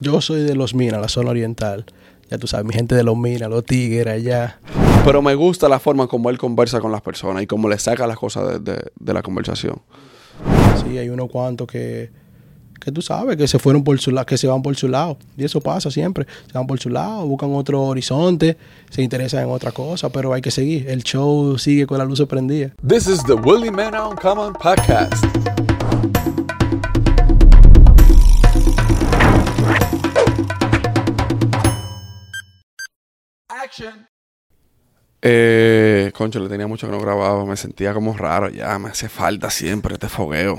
Yo soy de Los Minas, la zona oriental. Ya tú sabes, mi gente de Los Minas, los tigres allá. Pero me gusta la forma como él conversa con las personas y cómo le saca las cosas de, de- de la conversación. Sí, hay unos cuantos que, que tú sabes que se fueron por su lado, que se van por su lado. Y eso pasa siempre. Se van por su lado, buscan otro horizonte, se interesan en otra cosa, pero hay que seguir. El show sigue con la luz prendida. This is the Willie Man Uncommon Podcast. Eh, concho, le tenía mucho que no grababa. Me sentía como raro ya. Me hace falta siempre este fogueo.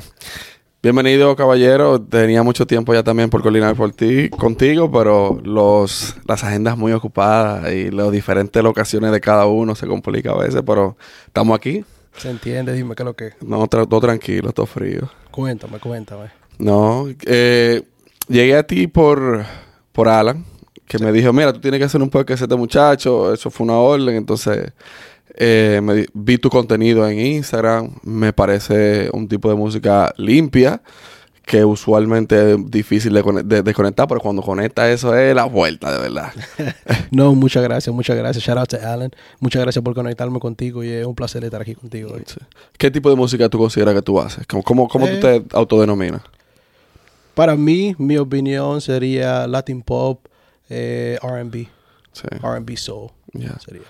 Bienvenido, caballero. Tenía mucho tiempo ya también por coordinar por ti, contigo, pero los, las agendas muy ocupadas y las diferentes locaciones de cada uno se complica a veces, pero estamos aquí. ¿Se entiende? Dime qué es lo que. No, tra- todo tranquilo, todo frío. Cuéntame, cuéntame. No, eh, llegué a ti por, por Alan, que me dijo, mira, tú tienes que hacer un podcast de este muchacho. Eso fue una orden, entonces eh, me vi tu contenido en Instagram. Me parece un tipo de música limpia, que usualmente es difícil de, cone- de- de conectar, pero cuando conecta eso es la vuelta, de verdad. No, muchas gracias, muchas gracias. Shout out to Alan. Muchas gracias por conectarme contigo y es un placer estar aquí contigo hoy. ¿Qué tipo de música tú consideras que tú haces? ¿Cómo, cómo, cómo tú Eh. te autodenominas? Para mí, mi opinión sería Latin Pop, eh, RB, Sí. RB Soul. Ya. Sería.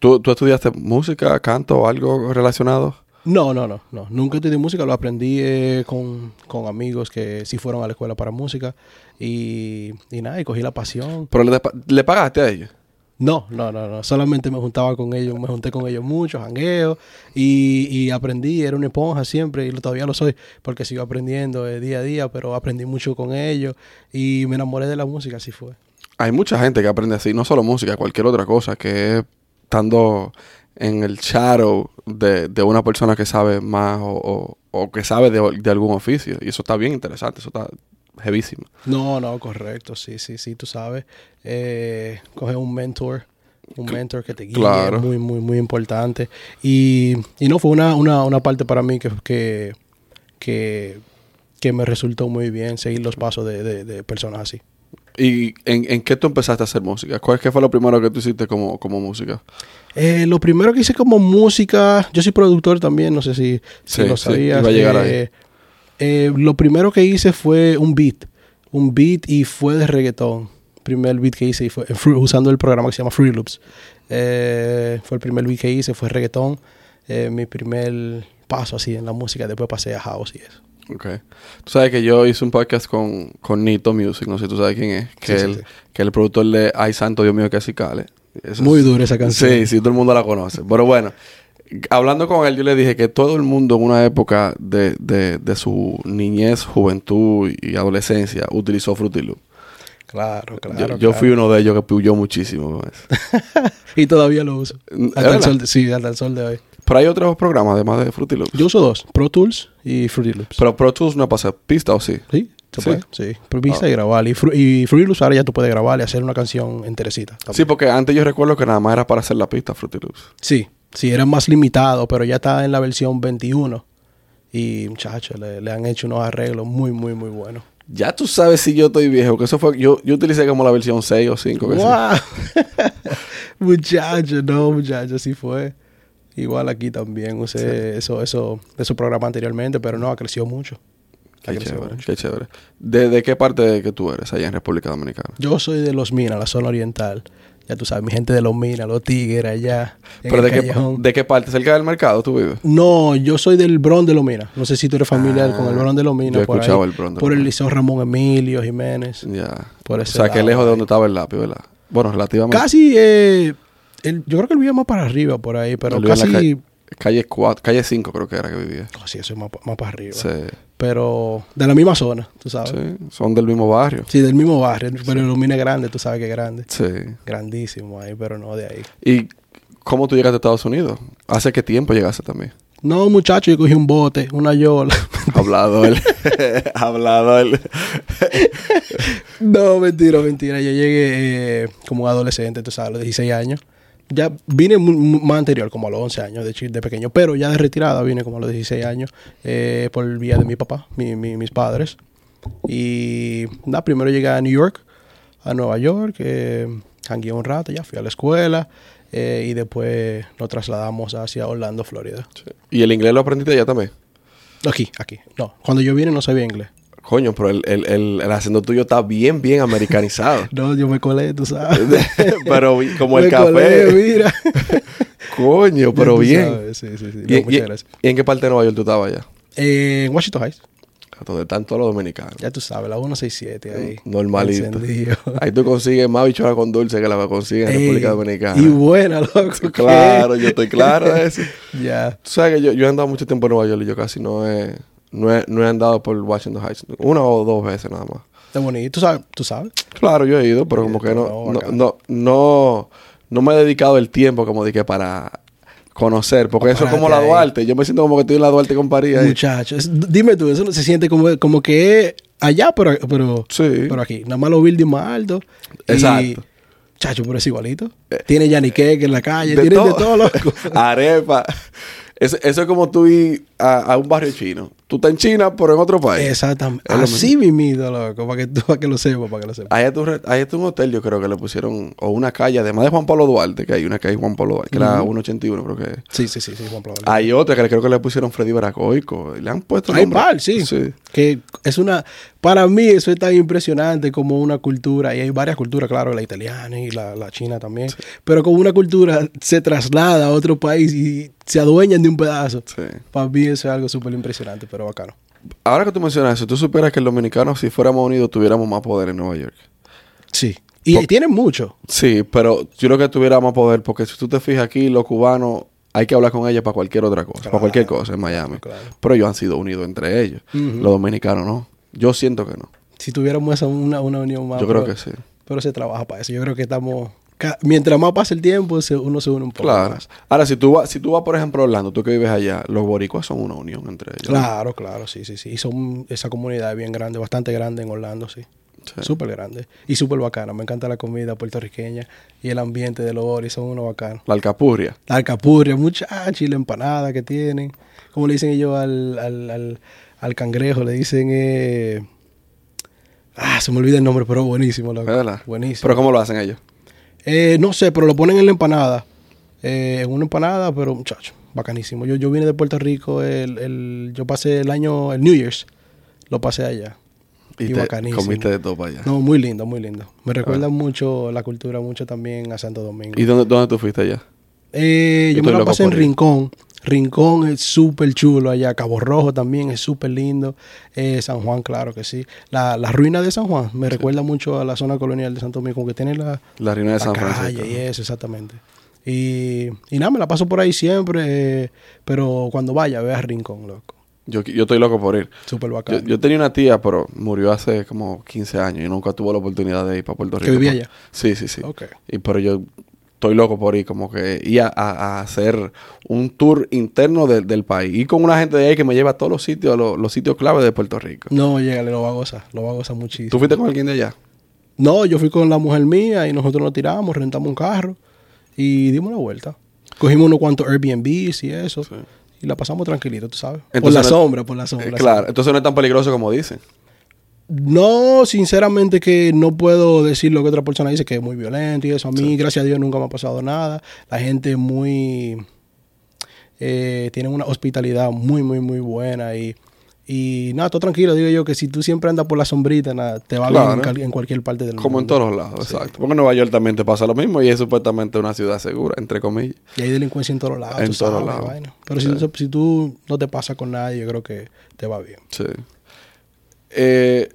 ¿Tú, ¿Tú estudiaste música, canto o algo relacionado? No, no, no, no. Nunca estudié música, lo aprendí eh, con, con amigos que sí fueron a la escuela para música y, y nada, y cogí la pasión. ¿Pero le, le pagaste a ellos? No, no, no, no. Solamente me juntaba con ellos, me junté con ellos mucho, jangueo y, y aprendí. Era una esponja siempre y todavía lo soy porque sigo aprendiendo eh, día a día, pero aprendí mucho con ellos y me enamoré de la música, así fue. Hay mucha gente que aprende así, no solo música, cualquier otra cosa, que es estando en el shadow de, de una persona que sabe más o, o- o que sabe de, de algún oficio. Y eso está bien interesante, eso está heavísimo. No, no, correcto, sí, sí, sí, tú sabes. Eh, coger un mentor, un mentor que te guíe, claro. muy, muy, muy importante. Y, y no, fue una, una, una parte para mí que, que, que, que me resultó muy bien seguir los pasos de, de, de personas así. ¿Y en, en qué tú empezaste a hacer música? ¿Cuál qué fue lo primero que tú hiciste como, como música? Eh, lo primero que hice como música, yo soy productor también, no sé si, si Sí, lo sí, sabías. iba a llegar eh, eh, lo primero que hice fue un beat, un beat y fue de reggaetón. Primer beat que hice y fue usando el programa que se llama Free Loops. Fue el primer beat que hice, fue reggaetón. Mi primer paso así en la música, después pasé a house y eso. Ok. Tú sabes que yo hice un podcast con, con Nito Music, no sé si tú sabes quién es, que, Sí, él, sí. que el productor de Ay Santo Dios mío que así cale. Eso Muy es- dura esa canción. Sí, sí, todo el mundo la conoce. Pero bueno, hablando con él, yo le dije que todo el mundo en una época de, de, de su niñez, juventud y adolescencia utilizó Fruity Loop. Claro, claro. yo, fui claro. uno de ellos que puyó muchísimo con eso. Y todavía lo uso. ¿Es Hasta el, sol de, sí, hasta el sol de hoy. Pero hay otros programas además de Fruity Loop. Yo uso dos, Pro Tools y Fruity Loops. Pero Pro Tools no pasa pista o sí. Sí, se Sí. puede. Sí, improvisa Ah. y grabar. Y, Fru- y Fruity Loops ahora ya tú puedes grabar y hacer una canción enterecita. también. Sí, porque antes yo recuerdo que nada más era para hacer la pista Fruity Loops. Sí, sí, era más limitado, pero ya está en la versión 21. Y muchachos, le, le han hecho unos arreglos muy, muy, muy buenos. Ya tú sabes si yo estoy viejo, que eso fue, yo, yo utilicé como la versión 6 o 5. que sí. ¡Wow! muchachos, no, muchachos, así fue. Igual aquí también usé eso, eso, esos programas anteriormente, pero no, ha crecido mucho. Qué chévere, mucho. qué chévere. ¿De, de qué parte de que tú eres allá en República Dominicana? Yo soy de Los Minas, la zona oriental. Ya tú sabes, mi gente de Los Minas, los tigres allá. ¿Pero de qué, de qué parte? ¿Cerca del mercado tú vives? No, yo soy del Bron de Lomina. No sé si tú eres familiar Ah, con el Bron de Lomina. yo he por escuchado ahí. el Bron de Por el. Liceo Ramón Emilio Jiménez. Ya. Por o ese sea, que lejos de ahí. donde estaba el lápiz, ¿verdad? Bueno, relativamente. Casi, eh, el- yo creo que él vivía más para arriba por ahí, pero Él casi... calle- Calle 4, calle 5 creo que era que vivía. Oh, sí, eso es más, más para arriba. Sí, Pero de la misma zona, tú sabes. Sí, sí, son del mismo barrio. del mismo barrio. Pero Lomina es grande, tú sabes que es grande. Sí. Grandísimo ahí, pero no de ahí. ¿Y cómo tú llegaste a Estados Unidos? ¿Hace qué tiempo llegaste también? No, muchacho, yo cogí un bote, una yola. Hablado él. Hablado él. No, mentira, mentira. Yo llegué eh, como adolescente, tú sabes, a los 16 años. Ya vine más anterior, como a los 11 años de, de pequeño, pero ya de retirada vine como a los 16 años eh, por vía de mi papá, mi- mi- mis padres. Y nada, primero llegué a New York a Nueva York, eh, un rato, ya fui a la escuela eh, y después nos trasladamos hacia Orlando, Florida. ¿Y el inglés lo aprendiste ya también? Aquí, aquí. No, cuando yo vine no sabía inglés. Coño, pero el, el, el, el acento tuyo está bien, bien americanizado. No, yo me colé, tú sabes. pero como el café. colé, mira. Coño, pero Tú bien. sabes, Sí, sí, sí. ¿Y, No, y- muchas gracias. y en qué parte de Nueva York tú estabas ya? Eh, en Washington Heights, Donde están todos los dominicanos. ya tú sabes, la 167 ahí. Normalito. encendido. Ahí tú consigues más bichuela con dulce que la consigues en Ey, República Dominicana. Y buena, loco. ¿qué? Claro, yo estoy claro de eso. Ya. Tú sabes que yo, yo he andado mucho tiempo en Nueva York y yo casi no he, no he, no he andado por Washington Heights. Una o dos veces nada más. Está bonito. ¿Tú sabes? ¿Tú sabes? Claro, yo he ido, pero como que no, no, no, no, no me he dedicado el tiempo como dije para conocer. Porque eso es como la. Duarte. Yo me siento como que estoy en la Duarte con París. Muchachos, dime tú, eso no se siente como, como que allá, pero, pero, Sí. pero aquí. Nada más los buildings más altos. y- Exacto. Chacho, pero es igualito. Tiene yaniqueque en la calle, De tiene de todo. todo, loco. Arepa. Eso, eso es como tú ir a un barrio chino. Tú estás en China, pero en otro país. Exactamente. Así mismito, loco, para que, tú, para que lo sepas, para que lo sepas. Ahí está, un, hotel, yo creo que le pusieron, o una calle, además de Juan Pablo Duarte, que hay una calle Juan Pablo Duarte, que era 181, creo que. Sí, sí, sí, sí, Juan Pablo. Hay otra que creo que le pusieron Freddy Baracoico. y Le han puesto Hay par, sí. Que es una. Para mí, eso es tan impresionante como una cultura. Y hay varias culturas, claro, la italiana y la, la china también. Pero como una cultura se traslada a otro país y se adueñan de un pedazo. Sí. Para mí, eso es algo súper impresionante, pero bacano. Ahora que tú mencionas eso, tú supieras que el dominicano, si fuéramos unidos, tuviéramos más poder en Nueva York. Sí. Y Po- tienen mucho. Sí, pero yo creo que tuviéramos más poder, porque si tú te fijas aquí, los cubanos, hay que hablar con ellos para cualquier otra cosa, para cualquier cosa en Miami. Claro. Pero ellos han sido unidos entre ellos. Los dominicanos no. Yo siento que no. Si tuviéramos esa, una, una unión más. Yo creo pero- que sí. Pero se trabaja para eso. Yo creo que estamos. Mientras más pasa el tiempo, se- uno se une un poco Claro. más. Ahora, si tú vas, si tú vas, por ejemplo, a Orlando, tú que vives allá, los boricuas son una unión entre ellos. Claro, claro, sí, sí, sí. Y son esa comunidad es bien grande, bastante grande en Orlando, sí. Sí. Súper grande. Y súper bacana. Me encanta la comida puertorriqueña y el ambiente de los boris. Son unos bacanos. La alcapurria. La alcapurria, muchacha, y la empanada que tienen. ¿Cómo le dicen ellos al, al, al, al cangrejo? Le dicen... Eh... Ah, se me olvida el nombre, pero buenísimo. loco. ¿Verdad? Buenísimo. Pero ¿cómo lo hacen ellos? Eh, no sé, pero lo ponen en la empanada. Eh, en una empanada, pero muchacho, bacanísimo. Yo, yo vine de Puerto Rico, el, el, yo pasé el año, el New Year's, lo pasé allá. Y, Y te bacanísimo. comiste de todo para allá. No, muy lindo, muy lindo. Me recuerda mucho la cultura, mucho también a Santo Domingo. ¿Y dónde, dónde tú fuiste allá? Eh, Yo yo me loco pasé en. Rincón. Rincón es súper chulo allá. Cabo Rojo también es súper lindo. Eh, San Juan, claro que sí. La, la ruina de San Juan me recuerda mucho a la zona colonial de Santo Domingo, como que tiene la, La reina de la San calle Francisco. y eso, exactamente. Y, y nada, me la paso por ahí siempre, eh, pero cuando vaya, ve a Rincón, loco. Yo, yo estoy loco por ir. Súper bacán. yo tenía una tía, pero murió hace como 15 años y nunca tuvo la oportunidad de ir para Puerto ¿Que Rico. vivía Por- allá? Sí, sí, sí. Ok. Y pero yo estoy loco por ir, como que ir a, a- a hacer un tour interno del- del país. Y con una gente de ahí que me lleva a todos los sitios, los, los sitios clave de Puerto Rico. No, llégale, lo va a gozar, lo va a gozar muchísimo. ¿Tú fuiste con alguien de allá? No, yo fui con la mujer mía y nosotros nos tiramos, rentamos un carro y dimos una vuelta. Cogimos unos cuantos Airbnbs y eso. Sí. Y la pasamos tranquilito, tú sabes. por la no- sombra, por la Eh, sombra. claro, entonces no es tan peligroso como dicen. No, sinceramente que no puedo decir lo que otra persona dice, que es muy violento y eso. A mí, gracias a Dios, nunca me ha pasado nada. La gente es muy... Eh, tienen una hospitalidad muy, muy, muy buena y... Y nada, todo tranquilo, digo yo que si tú siempre andas por la sombrita, nada, te va bien Claro. en, cal- en cualquier parte del Como en mundo. todos lados, exacto. Porque en Nueva York también te pasa lo mismo y es supuestamente una ciudad segura, entre comillas. Y hay delincuencia en todos lados, En todos lados. Pero Sí. si, si tú no te pasas con nadie, yo creo que te va bien. Sí. Eh,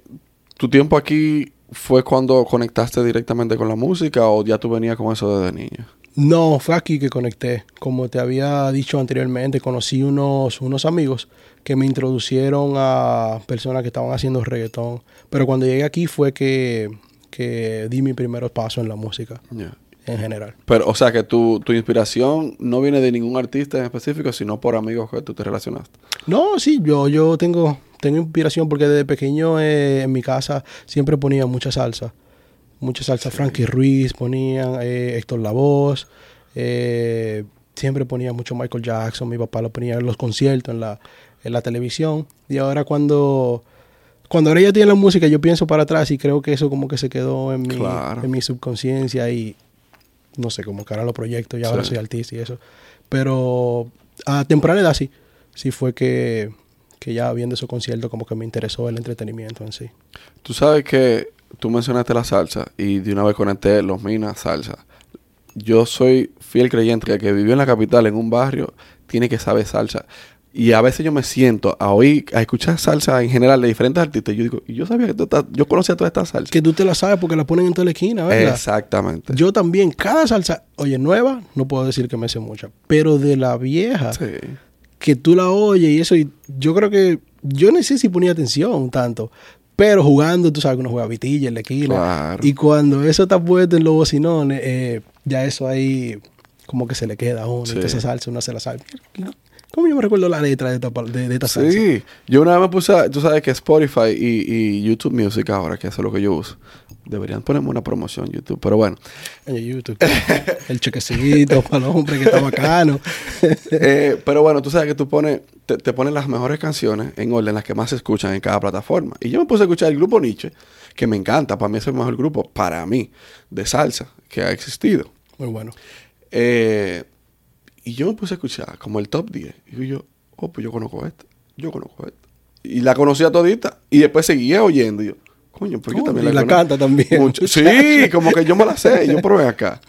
¿Tu tiempo aquí fue cuando conectaste directamente con la música o ya tú venías con eso desde niño? No, fue aquí que conecté. Como te había dicho anteriormente, conocí unos, unos amigos que me introducieron a personas que estaban haciendo reggaetón. Pero cuando llegué aquí fue que, que di mi primeros pasos en la música en general. Pero, o sea, que tu, tu inspiración no viene de ningún artista en específico, sino por amigos que tú te relacionaste. No, sí, yo, yo tengo, tengo inspiración porque desde pequeño eh, en mi casa siempre ponía mucha salsa. Mucha salsa. Frankie Ruiz ponían, eh, Héctor Lavoz. eh, siempre ponía mucho Michael Jackson. Mi papá lo ponía en los conciertos, en la, en la televisión. Y ahora cuando, cuando ahora ya tiene la música, yo pienso para atrás y creo que eso como que se quedó en mi, Claro. en mi subconsciencia y no sé, como que ahora lo proyecto y ahora Sí. soy artista y eso. Pero a temprana edad sí, sí fue que, que ya viendo esos conciertos como que me interesó el entretenimiento en sí. Tú sabes que tú mencionaste la salsa y de una vez conecté los minas salsa. Yo soy fiel creyente que el que vivió en la capital, en un barrio, tiene que saber salsa. Y a veces yo me siento a oír, a escuchar salsa en general de diferentes artistas. Y yo digo, yo sabía que tú estás- yo conocía toda esta salsa. Que tú te la sabes porque la ponen en toda la esquina, ¿verdad? Exactamente. Yo también, cada salsa, oye, nueva, no puedo decir que me sé mucha, pero de la vieja, Sí. Que tú la oyes y eso, y yo creo que, yo no sé si ponía atención tanto, pero jugando, tú sabes que uno juega vitilla en la esquina, Claro. y cuando eso está puesto en los bocinones, eh, ya eso ahí como que se le queda a uno, Sí. entonces salsa, uno se la sabe. ¿Cómo yo me recuerdo la letra de esta, de, de esta salsa? Sí, yo una vez me puse, a- tú sabes que Spotify y, y YouTube Music ahora, que eso es lo que yo uso. Deberían ponerme una promoción en YouTube, pero bueno. En YouTube. El chequecito para los hombres que está bacano. Eh, pero bueno, tú sabes que tú pones, te, te pones las mejores canciones en orden, las que más se escuchan en cada plataforma. Y yo me puse a escuchar el grupo Nietzsche, que me encanta, para mí es el mejor grupo, para mí, de salsa que ha existido. Muy bueno. Eh, y yo me puse a escuchar como el top 10. Y yo, oh, pues yo conozco esta, yo conozco esta. Y la conocía todita. Y después seguía oyendo. Y yo, coño, pues yo también y la canta también. Mucho. Sí, como que yo me la sé. Yo probé acá.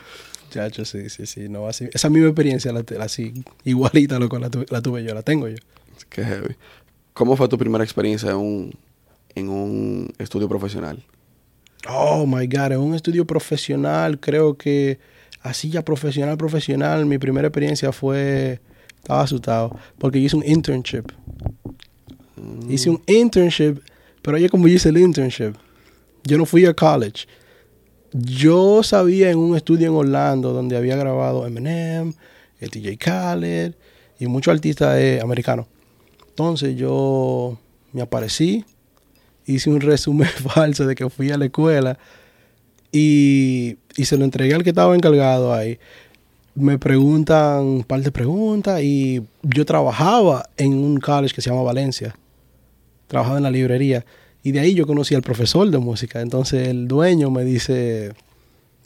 Chacho, sí, sí, sí. No, así, esa misma experiencia, la, la- así, igualita loco, la, la tuve yo, la tengo yo. Qué heavy. ¿Cómo fue tu primera experiencia en un, en un estudio profesional? Oh my God, en un estudio profesional, creo que así ya profesional, profesional, mi primera experiencia fue, estaba asustado, porque yo hice un internship. Hice un internship, pero oye, como yo hice el internship, yo no fui a college. Yo sabía en un estudio en Orlando donde había grabado Eminem, el DJ Khaled y muchos artistas eh, americanos. Entonces yo me aparecí, hice un resumen falso de que fui a la escuela y, y se lo entregué al que estaba encargado ahí. Me preguntan un par de preguntas y yo trabajaba en un college que se llama Valencia. Trabajaba en la librería. Y de ahí yo conocí al profesor de música. Entonces el dueño me dice,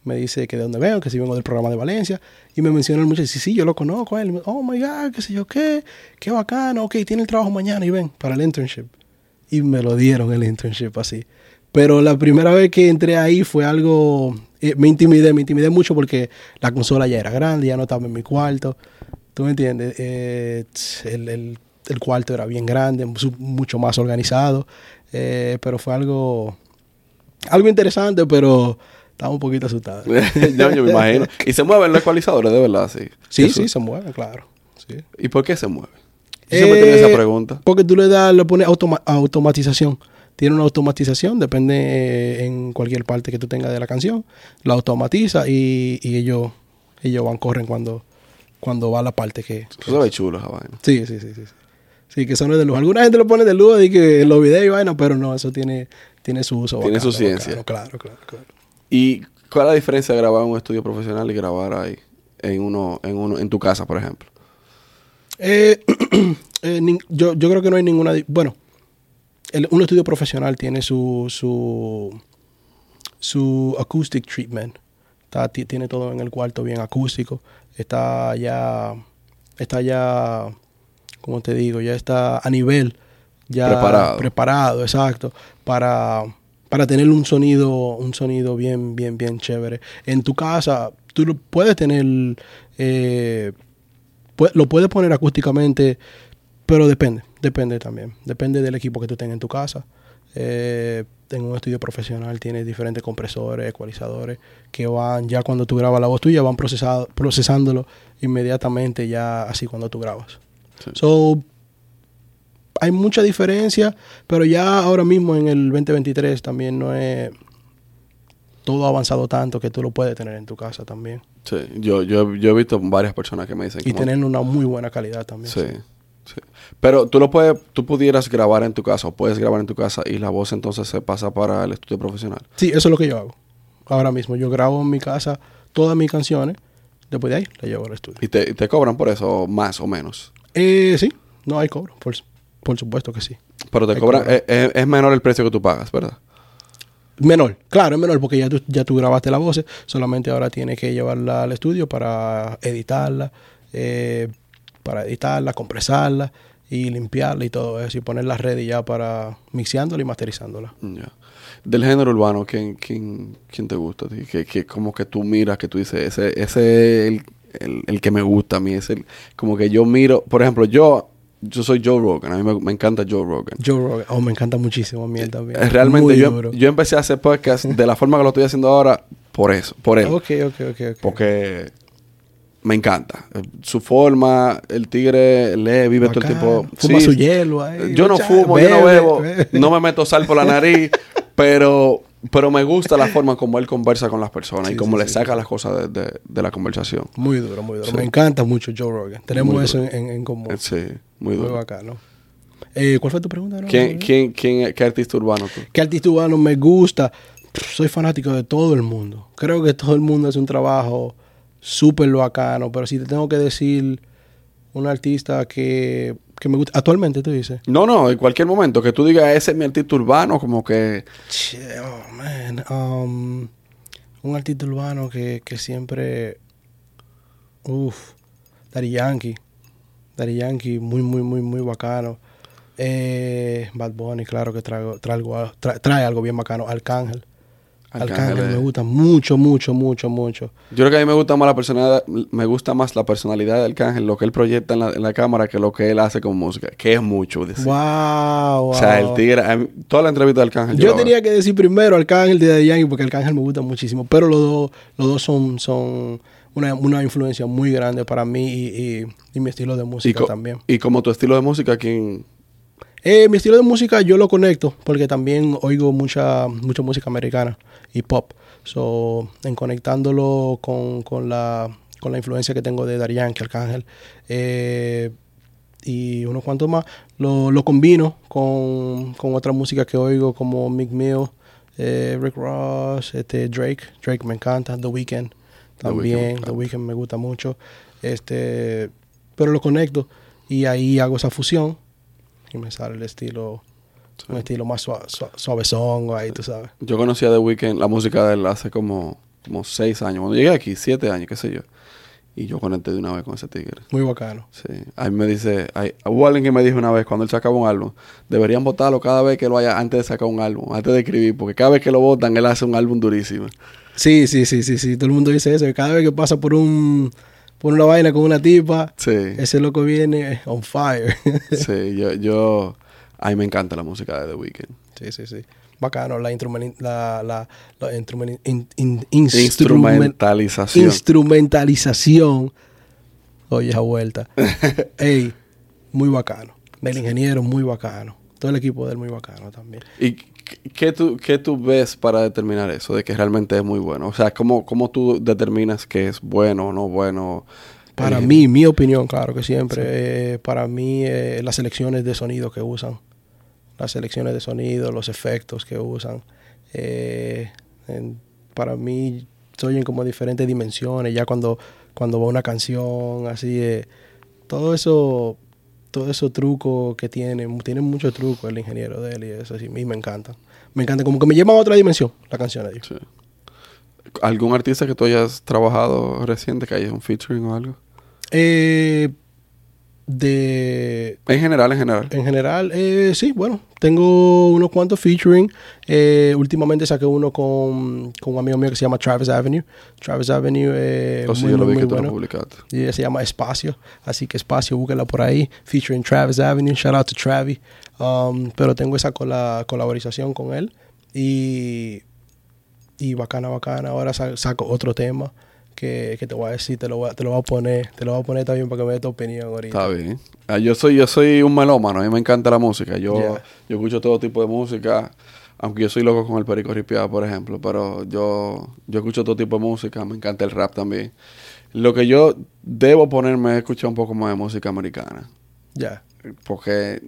me dice que de dónde vengo, que si vengo del programa de Valencia. Y me menciona el muchacho. Sí, sí, yo lo conozco él. Oh my God, qué sé yo qué. Qué bacano. Ok, tiene el trabajo mañana y ven para el internship. Y me lo dieron el internship así. Pero la primera vez que entré ahí fue algo... eh, me intimidé, me intimidé mucho porque la consola ya era grande, ya no estaba en mi cuarto. ¿Tú me entiendes? Eh, el, el- el cuarto era bien grande, mucho más organizado. eh, pero fue algo... Algo interesante, pero estaba un poquito asustado. yo, yo me imagino. Y se mueven los ecualizadores, de verdad, sí. Sí, Eso- sí, se mueve, claro. Sí. ¿Y por qué se mueve? Yo siempre Eh, esa pregunta. Porque tú le das, le pones automa- automatización. Tiene una automatización, depende eh, en cualquier parte que tú tengas de la canción. La automatiza y, y ellos, ellos van, corren cuando, cuando va la parte que... Eso se ve chulo esa vaina. Sí, sí, sí, sí. Sí, que son de luz. Alguna gente lo pone de luz y que los videos y vaina, pero no, eso tiene, tiene su uso. Tiene su ciencia. bacano, claro, claro, claro. ¿Y cuál es la diferencia de grabar en un estudio profesional y grabar ahí? En uno, en uno, en tu casa, por ejemplo. Eh, eh, nin- yo, yo creo que no hay ninguna... Bueno, el- un estudio profesional tiene su, su, su acoustic treatment. Está, ti- tiene todo en el cuarto bien acústico. Está ya... Está ya... Como te digo, ya está a nivel. Ya Preparado. Preparado, exacto. Para, para tener un sonido, un sonido bien, bien, bien chévere. En tu casa, tú lo puedes tener... eh, lo puedes poner acústicamente, pero depende, depende también. Depende del equipo que tú tengas en tu casa. Eh, en un estudio profesional tienes diferentes compresores, ecualizadores, que van, ya cuando tú grabas la voz tuya, van procesado, procesándolo inmediatamente ya así cuando tú grabas. Sí. So, hay mucha diferencia, pero ya ahora mismo en el 2023 también no es todo avanzado tanto que tú lo puedes tener en tu casa también. Sí, yo, yo, yo he visto varias personas que me dicen Y como- tener una muy buena calidad también. Sí, sí. Pero tú lo puedes, tú pudieras grabar en tu casa o puedes grabar en tu casa y la voz entonces se pasa para el estudio profesional. Sí, eso es lo que yo hago. Ahora mismo yo grabo en mi casa todas mis canciones. Después de ahí la llevo al estudio. ¿Y te, te cobran por eso más o menos? Eh, sí, no hay cobro. Por, por supuesto que sí. Pero te cobran, cobra. es, es- es menor el precio que tú pagas, ¿verdad? Menor, claro, es menor porque ya tú, ya tú grabaste la voz, solamente ahora tienes que llevarla al estudio para editarla, eh, para editarla, compresarla y limpiarla y todo eso y ponerla ready ya para mixeándola y masterizándola. Ya. Del género urbano, ¿quién, quién, quién te gusta? a ti? Que, que como que tú miras, que tú dices, ese, ese es el, el, el que me gusta a mí. Es el, como que yo miro, por ejemplo, yo, yo soy Joe Rogan, a mí me, me encanta Joe Rogan. Joe Rogan, oh, me encanta muchísimo a mí él también. Realmente yo, duro. yo empecé a hacer podcast de la forma que lo estoy haciendo ahora por eso, por él. Ok, ok, ok, ok. Porque me encanta. Su forma, el tigre lee, vive todo el tiempo. Fuma Sí, su hielo ahí. Yo no fumo, yo no bebo, bebe. no me meto sal por la nariz, pero, pero me gusta la forma como él conversa con las personas Sí, y cómo sí, le sí. saca las cosas de, de- de la conversación. Muy duro, muy duro. Me encanta mucho Joe Rogan. Tenemos Muy eso en, común. Sí, muy Muy duro. bacano. Eh, ¿Cuál fue tu pregunta? no? ¿Quién, quién, quién, ¿Qué artista urbano tú? ¿Qué artista urbano me gusta? Soy fanático de todo el mundo. Creo que todo el mundo hace un trabajo súper bacano. Pero si te tengo que decir un artista que, que me gusta, actualmente tú dices. No, no, en cualquier momento que tú digas ese es mi artista urbano, como que Che, oh, man. Um, un artista urbano que, que siempre. Uf. Daddy Yankee. Daddy Yankee, muy, muy, muy, muy bacano. Eh, Bad Bunny, claro que algo, trae, trae algo bien bacano. Arcángel. Arcángel me gusta mucho, mucho, mucho, mucho. Yo creo que a mí me gusta más la personalidad, me gusta más la personalidad de Arcángel, lo que él proyecta en la, en la cámara que lo que él hace con música, que es mucho. decir. Wow, O sea, el tigre, mí- toda la entrevista de Arcángel. Yo tenía que decir primero Arcángel de Daddy porque Arcángel me gusta muchísimo. Pero los dos, los dos son, son una, una influencia muy grande para mí y, y- y mi estilo de música también. y como tu estilo de música, ¿quién? Eh, mi estilo de música yo lo conecto porque también oigo mucha, mucha música americana y pop. So, en conectándolo con, con la, con la influencia que tengo de Daddy Yankee, Arcángel eh, y unos cuantos más, lo, lo combino con, con otra música que oigo como Mick Mill, eh, Rick Ross, este, Drake. Drake me encanta, The Weeknd The Weeknd también. The Weeknd me gusta mucho. Este, pero lo conecto y ahí hago esa fusión y me sale el estilo, un estilo más sua- sua- suavezón, ahí tú sabes. Yo conocí a The Weeknd, la música de él hace como, como seis años. Cuando llegué aquí, siete años, qué sé yo. Y yo conecté de una vez con ese tigre. Muy bacano. Sí. A mí me dice, hay, hubo alguien que me dijo una vez cuando él sacaba un álbum, deberían votarlo cada vez que lo haya antes de sacar un álbum, antes de escribir, porque cada vez que lo votan, él hace un álbum durísimo. Sí, sí, sí, sí, sí. Todo el mundo dice eso. que cada vez que pasa por un por una vaina con una tipa, Sí. ese loco viene on fire. Sí, yo, yo, a mí me encanta la música de The Weeknd. sí, sí, sí. Bacano, la, instrumen- la, la, la instrumen- in- in- instrumen- Instrumentalización. instrumentalización. Oye, esa vuelta. Ey, muy bacano. El ingeniero, muy bacano. Todo el equipo de él, muy bacano también. ¿Y qué- tú, qué tú ves para determinar eso, de que realmente es muy bueno? O sea, ¿cómo, cómo tú determinas que es bueno o no bueno? Para Eh, mí, mi opinión, claro que siempre, eh, para mí eh, las selecciones de sonido que usan, las selecciones de sonido, los efectos que usan, en- para mí se oyen como diferentes dimensiones, ya cuando, cuando va una canción, así, todo eso, todo esos trucos que tiene, tiene mucho truco el ingeniero de él y eso, así, a mí me encanta. Me encanta, como que me llevan a otra dimensión la canción de ellos. Sí. ¿Algún artista que tú hayas trabajado reciente, que haya un featuring o algo? Eh, de En general, en general. En general, eh, sí, bueno, tengo unos cuantos featuring. Eh, últimamente saqué uno con, con un amigo mío que se llama Travis Avenue. Travis Avenue eh, O sí, muy, yo lo vi muy que lo bueno. Y ella se llama Espacio, así que Espacio, búsquela por ahí. Featuring Travis Avenue, shout out to Travis. Um, pero tengo esa cola- colaboración con él. Y, y bacana, bacana. Ahora sa- saco otro tema que, que te voy a decir, te lo voy a, te lo voy a poner, te lo voy a poner también para que me dé tu opinión ahorita. Está bien. Ah, yo soy yo soy un melómano, a mí me encanta la música. Yo, Yeah. yo escucho todo tipo de música, aunque yo soy loco con el perico ripiado, por ejemplo, pero yo, yo escucho todo tipo de música, me encanta el rap también. Lo que yo debo ponerme es escuchar un poco más de música americana, Ya. porque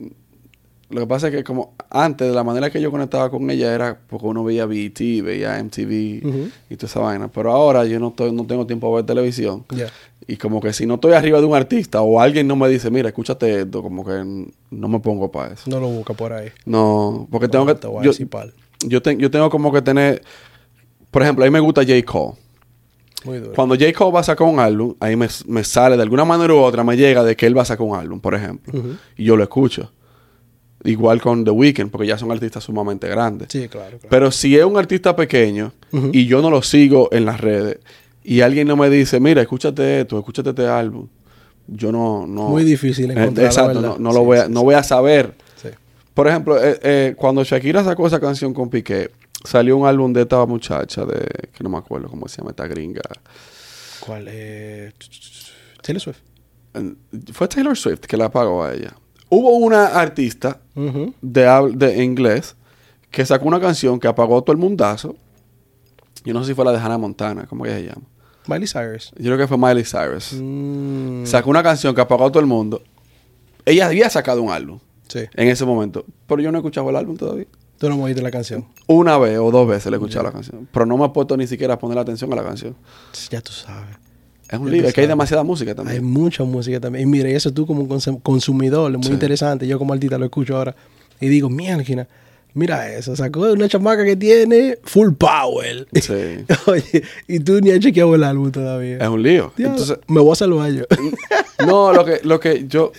lo que pasa es que como antes, de la manera que yo conectaba con ella era porque uno veía BET, veía MTV y toda esa vaina, pero ahora yo no, estoy, no tengo tiempo a ver televisión. Y como que si no estoy arriba de un artista o alguien no me dice, mira, escúchate esto, como que no me pongo para eso. No lo busca por ahí. No, porque tengo que... Te voy a Yo, decir pal. yo, ten- yo tengo como que tener... Por ejemplo, a mí me gusta J. Cole. Muy duro. Cuando J. Cole va a sacar un álbum, ahí me, me sale de alguna manera u otra, me llega de que él va a sacar un álbum, por ejemplo. Y yo lo escucho. Igual con The Weeknd, porque ya son artistas sumamente grandes. Sí, claro, claro. Pero si es un artista pequeño y yo no lo sigo en las redes y alguien no me dice, mira, escúchate esto, escúchate este álbum, yo no... no Muy difícil Eh, encontrar. Exacto, no, no lo voy a, no voy a saber. Sí. Por ejemplo, eh, eh, cuando Shakira sacó esa canción con Piqué, salió un álbum de esta muchacha de... que no me acuerdo cómo se llama esta gringa. ¿Cuál? Eh, Taylor Swift. Eh, Fue Taylor Swift que la pagó a ella. Hubo una artista De, inglés que sacó una canción que apagó todo el mundazo. Yo no sé si fue la de Hannah Montana, ¿cómo que se llama? Miley Cyrus. Yo creo que fue Miley Cyrus. Mm, Sacó una canción que apagó a todo el mundo. Ella había sacado un álbum sí. en ese momento, pero yo no he escuchado el álbum todavía. Tú no me oíste la canción. Una vez o dos veces le he escuchado la canción, pero no me he puesto ni siquiera a poner la atención a la canción. Ya tú sabes. Es un lío, es que hay demasiada música Hay también. mucha música también. Y mira, y eso tú como un consumidor, es muy Sí. interesante. Yo como artista lo escucho ahora y digo, mierda, mira eso, sacó de una chamaca que tiene full power. Sí. Oye, y tú ni has chequeado el álbum todavía. Es un lío. Entonces, me voy a salvar yo. no, lo que, lo que yo...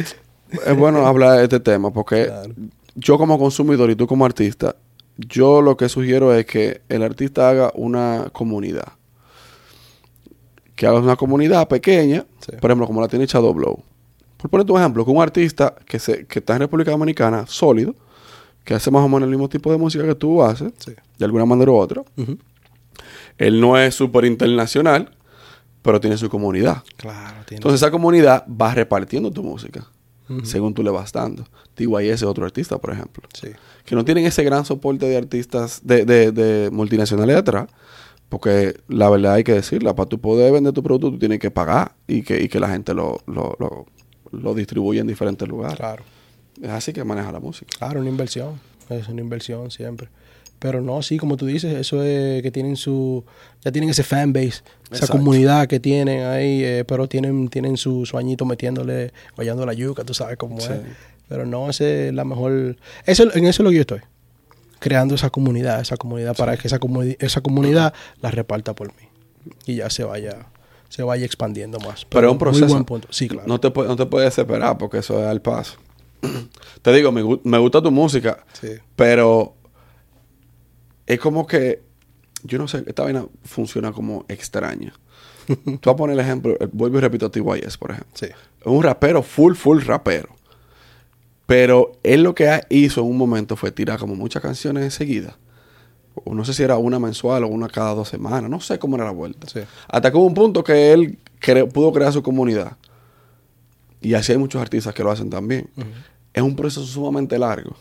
Es bueno hablar de este tema porque Claro. yo como consumidor y tú como artista, yo lo que sugiero es que el artista haga una comunidad. Que haga una comunidad pequeña, Sí. por ejemplo, como la tiene Shadow Blow. Por ponerte un ejemplo, que un artista que, se, que está en República Dominicana, sólido, que hace más o menos el mismo tipo de música que tú haces, Sí. de alguna manera u otra. Él no es súper internacional, pero tiene su comunidad. Claro, tiene. Entonces esa comunidad va repartiendo tu música, según tú le vas dando. DYS es otro artista, por ejemplo Sí. que no tienen ese gran soporte de artistas, de, de, de multinacionales atrás, porque la verdad hay que decirla, para tú poder vender tu producto tú tienes que pagar y que, y que la gente lo, lo, lo, lo distribuya en diferentes lugares. Claro. Es así que maneja la música. Claro, una inversión. Es una inversión siempre. Pero no, sí, como tú dices, eso es que tienen su... Ya tienen ese fanbase, esa Exacto. comunidad que tienen ahí, eh, pero tienen, tienen su, su añito metiéndole, guayando la yuca, tú sabes cómo Sí. es. Pero no, ese es la mejor... Eso, en eso es lo que yo estoy. Creando esa comunidad, esa comunidad para que esa, esa comunidad la reparta por mí. Y ya se vaya se vaya expandiendo más. Pero es un proceso. Muy buen punto. Sí, claro. No te, no te puedes desesperar porque eso es al paso. te digo, me, gu- me gusta tu música, Sí. pero es como que, yo no sé, esta vaina funciona como extraña. Tú vas a poner el ejemplo, eh, vuelvo y repito a TYS, por ejemplo. Sí. Un rapero, full, full rapero. Pero él lo que hizo en un momento fue tirar como muchas canciones enseguida. O no sé si era una mensual o una cada dos semanas. No sé cómo era la vuelta. Sí. Hasta que hubo un punto que él cre- pudo crear su comunidad. Y así hay muchos artistas que lo hacen también. Es un proceso sumamente largo.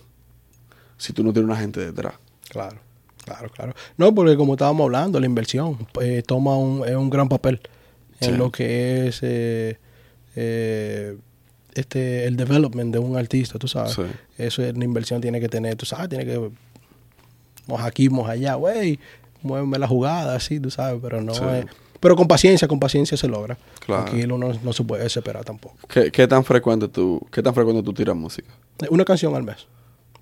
Si tú no tienes una gente detrás. Claro, claro, claro. No, porque como estábamos hablando, la inversión eh, toma un, es un gran papel en Sí. lo que es eh, eh, este el development de un artista, tú sabes. Sí. Eso es una inversión tiene que tener, tú sabes, tiene que moja aquí, moja allá, güey, muéveme la jugada, así, tú sabes, pero no Sí. es... Pero con paciencia, con paciencia se logra. Claro. Uno no, no se puede desesperar tampoco. ¿Qué, qué tan frecuente tú, qué tan frecuente tú tiras música? Una canción al mes,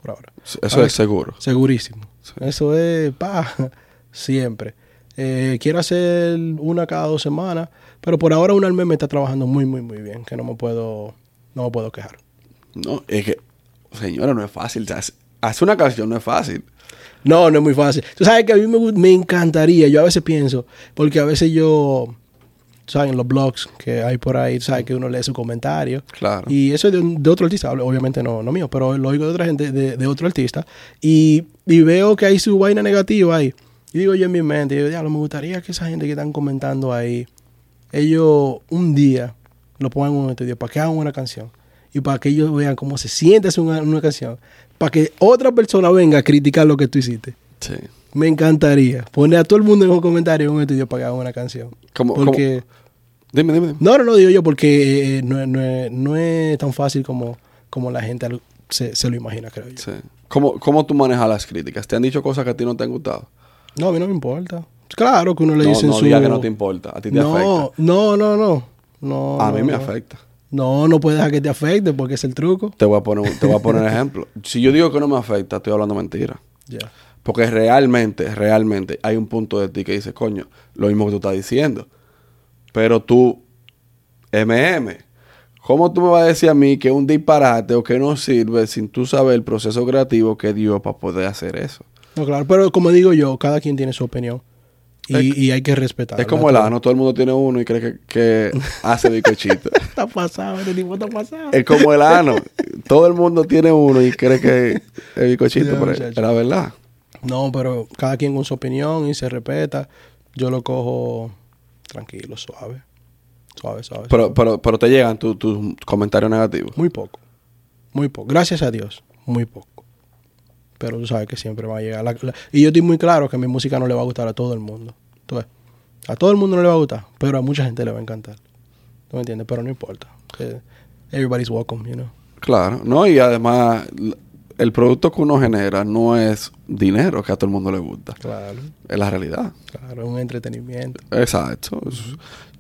por ahora. Eso es seguro. Segurísimo. Sí. Eso es, pa, siempre. Eh, quiero hacer una cada dos semanas, pero por ahora una al mes me está trabajando muy, muy, muy bien, que no me puedo, no me puedo quejar. No, es que, señora, no es fácil. Hacer una canción no es fácil. No, no es muy fácil. Tú sabes que a mí me, me encantaría, yo a veces pienso, porque a veces yo, sabes, en los blogs que hay por ahí, sabes que uno lee su comentario. Claro. Y eso es de, otro artista, obviamente no, no mío, pero lo oigo de otra gente, de, de otro artista. Y, y veo que hay su vaina negativa ahí. Y digo yo en mi mente, digo, diablo, me gustaría que esa gente que están comentando ahí, ellos un día lo pongan en un estudio para que hagan una canción. Y para que ellos vean cómo se siente hacer una, una canción. Para que otra persona venga a criticar lo que tú hiciste. Sí. Me encantaría poner a todo el mundo en un comentario en un estudio para que hagan una canción. ¿Cómo- porque... Dime, dime, dime. No, no, no digo yo porque eh, no, es- no es, no es tan fácil como, como la gente se, se lo imagina, creo yo. Sí. ¿Cómo, ¿Cómo tú manejas las críticas? ¿Te han dicho cosas que a ti no te han gustado? No, a mí no me importa. Claro que uno le no, dice en no su... diga que no te importa. A ti te no, afecta. no, no, no. No. A mí no, me no. afecta. No, no puedes dejar que te afecte porque es el truco. Te voy a poner, te voy a poner ejemplo. Si yo digo que no me afecta, estoy hablando mentira. Ya. Porque realmente, realmente hay un punto de ti que dice, coño, lo mismo que tú estás diciendo. Pero tú, MM, ¿cómo tú me vas a decir a mí que es un disparate o que no sirve sin tú saber el proceso creativo que dio para poder hacer eso? No, claro, pero como digo yo, cada quien tiene su opinión. Y, y hay que respetar. es como el ano, todo el mundo tiene uno y cree que, que hace bizcochito. Está pasado, este tipo está pasado. es como el ano, todo el mundo tiene uno y cree que es bizcochito, pero es la verdad. No, pero cada quien con su opinión y se respeta. Yo lo cojo tranquilo, suave. Suave, suave. Pero, pero, pero te llegan tus tus comentarios negativos. Muy poco. Muy poco. Gracias a Dios. Muy poco. Pero tú sabes que siempre va a llegar. la- la- y yo estoy muy claro que mi música no le va a gustar a todo el mundo. Tú ves. A todo el mundo no le va a gustar, pero a mucha gente le va a encantar. ¿Tú me entiendes? Pero no importa. Eh, Everybody's welcome, you know. Claro, ¿no? Y además, el producto que uno genera no es dinero que a todo el mundo le gusta. Claro, Es la realidad. claro. Es un entretenimiento. Exacto.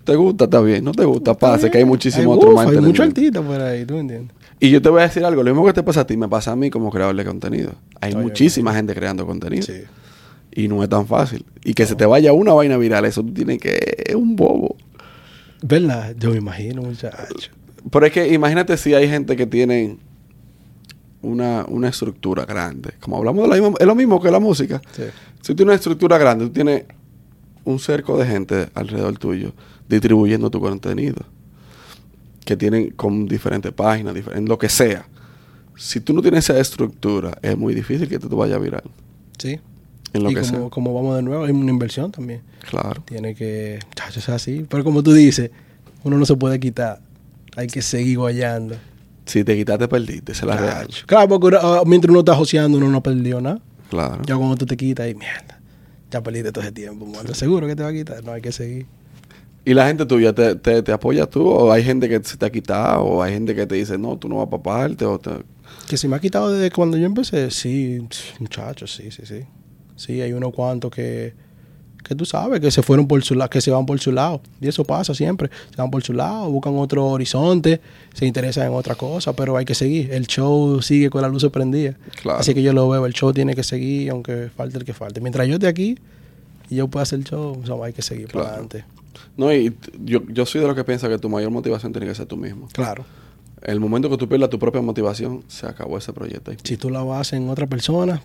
Te gusta, está bien. No te gusta, pasa. Está que hay bien. muchísimo Hay, otro más Hay muchos artistas por ahí, ¿tú me entiendes? Y yo te voy a decir algo. Lo mismo que te pasa a ti, me pasa a mí como creador de contenido. Hay Oye, muchísima gente creando contenido. Sí. Y no es tan fácil. Y que se te vaya una vaina viral, eso tú tienes que... Es un bobo. ¿Verdad? Yo me imagino, muchacho. Pero es que imagínate si hay gente que tiene una, una estructura grande. Como hablamos de la misma... Es lo mismo que la música. Sí. Si tú tienes una estructura grande, tú tienes un cerco de gente alrededor tuyo distribuyendo tu contenido. Que tienen con diferentes páginas, diferentes, lo que sea. Si tú no tienes esa estructura, es muy difícil que tú te vayas viral. Sí. En lo y que como, sea. como vamos de nuevo, hay una inversión también. Claro. Tiene que. Chacho, es así. Pero como tú dices, uno no se puede quitar. Hay que seguir guayando. Si te quitaste, perdiste. Es la real. Chacho. Claro, porque ah, mientras uno está joseando, uno no perdió nada. Claro. Ya cuando tú te quitas, y mierda. Ya perdiste todo ese tiempo. Seguro que te va a quitar. No hay que seguir. ¿Y la gente tuya te, te, te apoya tú? ¿O hay gente que se te ha quitado? ¿O hay gente que te dice, no, tú no vas para parte? O te... Que se me ha quitado desde cuando yo empecé. Sí, muchachos, sí, sí, sí. Sí, hay unos cuantos que, que tú sabes que se fueron por su lado, que se van por su lado. Y eso pasa siempre. Se van por su lado, buscan otro horizonte, se interesan en otra cosa, pero hay que seguir. El show sigue con la luz prendida. Claro. Así que yo lo veo, el show tiene que seguir, aunque falte el que falte. Mientras yo esté aquí y yo pueda hacer el show, o sea, hay que seguir Claro. para adelante. No, y yo, yo soy de los que piensa que tu mayor motivación tiene que ser tú mismo. Claro. El momento que tú pierdas tu propia motivación, se acabó ese proyecto. Si tú lo haces en otra persona,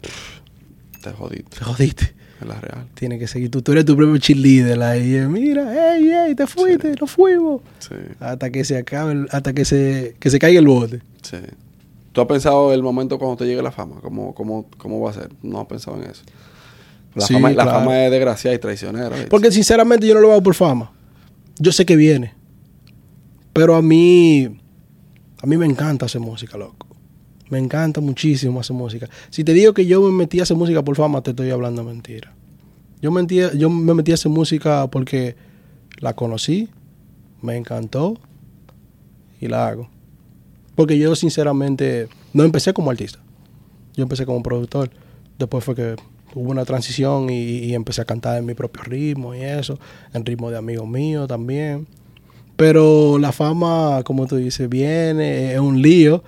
te jodiste. te jodiste. Es la real. Tiene que seguir. Tú, tú eres tu propio cheerleader ahí. eh, Mira, ey, ey, te fuiste, nos fuimos. Sí, Hasta que se acabe, hasta que se, que se caiga el bote. sí. ¿Tú has pensado el momento cuando te llegue la fama? ¿Cómo, cómo, cómo va a ser? No has pensado en eso. La, Sí, fama, la claro. fama es desgraciada y traicionera. Porque sinceramente yo no lo hago por fama. Yo sé que viene. Pero a mí, a mí me encanta hacer música, loco. Me encanta muchísimo hacer música. Si te digo que yo me metí a hacer música por fama, te estoy hablando mentira. Yo, mentí, yo me metí a hacer música porque la conocí, me encantó y la hago. Porque yo sinceramente no empecé como artista. Yo empecé como productor. Después fue que hubo una transición y, y empecé a cantar en mi propio ritmo y eso, en ritmo de amigos míos también. Pero la fama, como tú dices, viene, es un lío.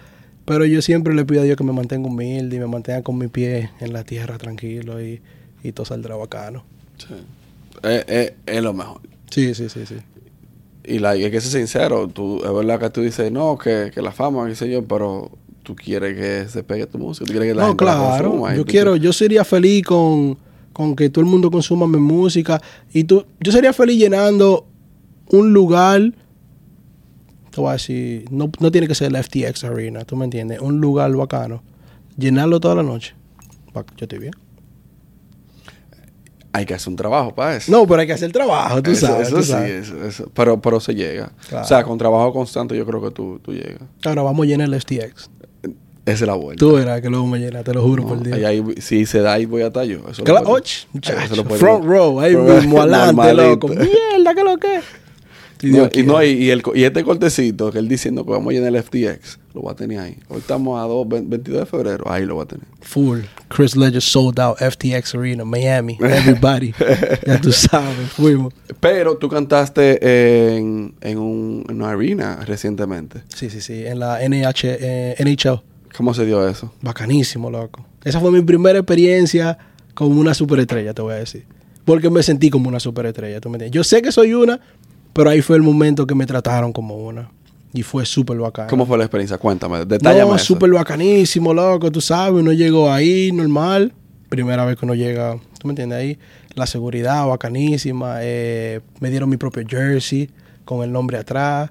Pero yo siempre le pido a Dios que me mantenga humilde y me mantenga con mi pie en la tierra tranquilo y, y todo saldrá bacano. Sí. Es, es- es lo mejor. Sí, sí, sí, sí. Y la, y hay que ser sincero. Tú, es verdad que tú dices, no, que, que la fama, qué sé yo, pero tú quieres que se pegue tu música. Tú quieres que la No, gente la claro. consuma, Yo tú- quiero, yo sería feliz con, con que todo el mundo consuma mi música. Y tú, yo sería feliz llenando un lugar. Te voy a decir, no, no tiene que ser la FTX Arena, tú me entiendes. Un lugar bacano. Llenarlo toda la noche. Yo estoy bien. Hay que hacer un trabajo para eso. No, pero hay que hacer el trabajo, tú Eso- sabes. Eso tú sí, sabes. eso- eso. Pero, pero se llega. Claro. O sea, con trabajo constante yo creo que tú, tú llegas. Ahora vamos a llenar el FTX. Esa es la vuelta. Tú verás que luego llena, te lo juro No, por Dios. ahí- ahí- si se da, ahí voy a yo. Eso lo Claro, puedo- och, eso muchacho, lo puedo- front row, ahí mismo adelante, loco. Mierda, ¿qué es lo que? Y No, y, no, quiera. y, y el, co- y este cortecito que él diciendo que vamos a llenar el FTX, lo va a tener ahí. Hoy estamos a 2, 22 de febrero, ahí lo va a tener. Full. Chris Ledger sold out FTX Arena, Miami. Everybody. ya tú sabes, fuimos. Pero tú cantaste en, en, un, en una arena recientemente. Sí, sí, sí. En la NH, eh, NHL. ¿Cómo se dio eso? Bacanísimo, loco. Esa fue mi primera experiencia como una superestrella, te voy a decir. Porque me sentí como una superestrella, ¿tú me entiendes? Yo sé que soy una, pero ahí fue el momento que me trataron como una. Y fue súper bacano. ¿Cómo fue la experiencia? Cuéntame, detállame No, súper bacanísimo, loco, tú sabes. Uno llegó ahí normal. Primera vez que uno llega, ¿tú me entiendes? Ahí la seguridad bacanísima. eh, me dieron mi propio jersey con el nombre atrás.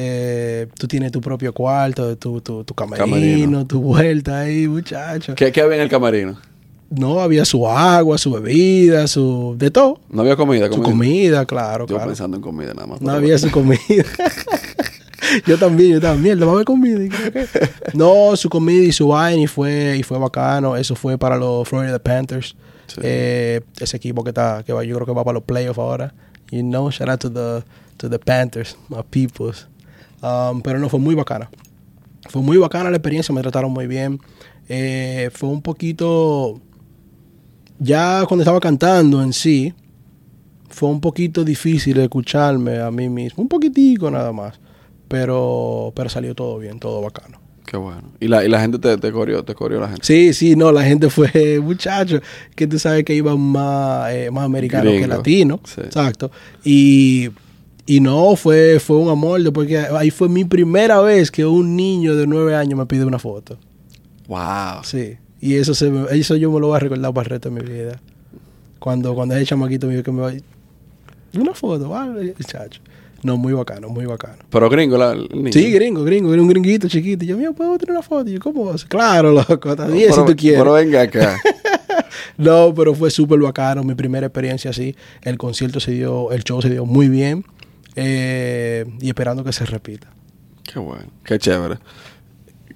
Eh, tú tienes tu propio cuarto, tu, tu, tu camerino, Camerino. tu vuelta ahí, muchacho. ¿Qué, ¿Qué había en el camerino? No, había su agua, su bebida, su... De todo. ¿No había comida? Su comida, claro, Yo claro. pensando en comida nada más. No había su comida. yo también, yo también. Mierda, va a haber comida. No, su comida y su vaina y fue, y fue bacano. Eso fue para los Florida Panthers. Sí. Eh, ese equipo que está, que va, yo creo que va para los playoffs ahora. You know, shout out to the, to the Panthers, my peoples. Um, pero no, fue muy bacana. Fue muy bacana la experiencia, me trataron muy bien. Eh, fue un poquito, ya cuando estaba cantando en sí, fue un poquito difícil escucharme a mí mismo, un poquitico nada más, pero, pero salió todo bien, todo bacano. Qué bueno. Y la, y la gente te, te corrió, te corrió la gente. Sí, sí, no, la gente fue, muchacho, que tú sabes que iban más, eh, más americanos que sí. exacto, y, y no, fue, fue un amor, porque ahí fue mi primera vez que un niño de nueve años me pide una foto, Wow. sí, y eso, se eso yo me lo voy a recordar para el resto de mi vida, cuando, cuando ese chamaquito me dijo que me va una foto, vale, muchacho, no, muy bacano, muy bacano. Pero gringo, la, el niño. Sí, gringo, gringo, era un gringuito chiquito. Y yo, mío, ¿puedo tener una foto? Y yo, ¿cómo vas? Claro, loco, bien pero, si tú quieres. Pero venga acá. No, pero fue súper bacano. Mi primera experiencia así. El concierto se dio, el show se dio muy bien. Eh, y esperando que se repita. Qué bueno. Qué chévere.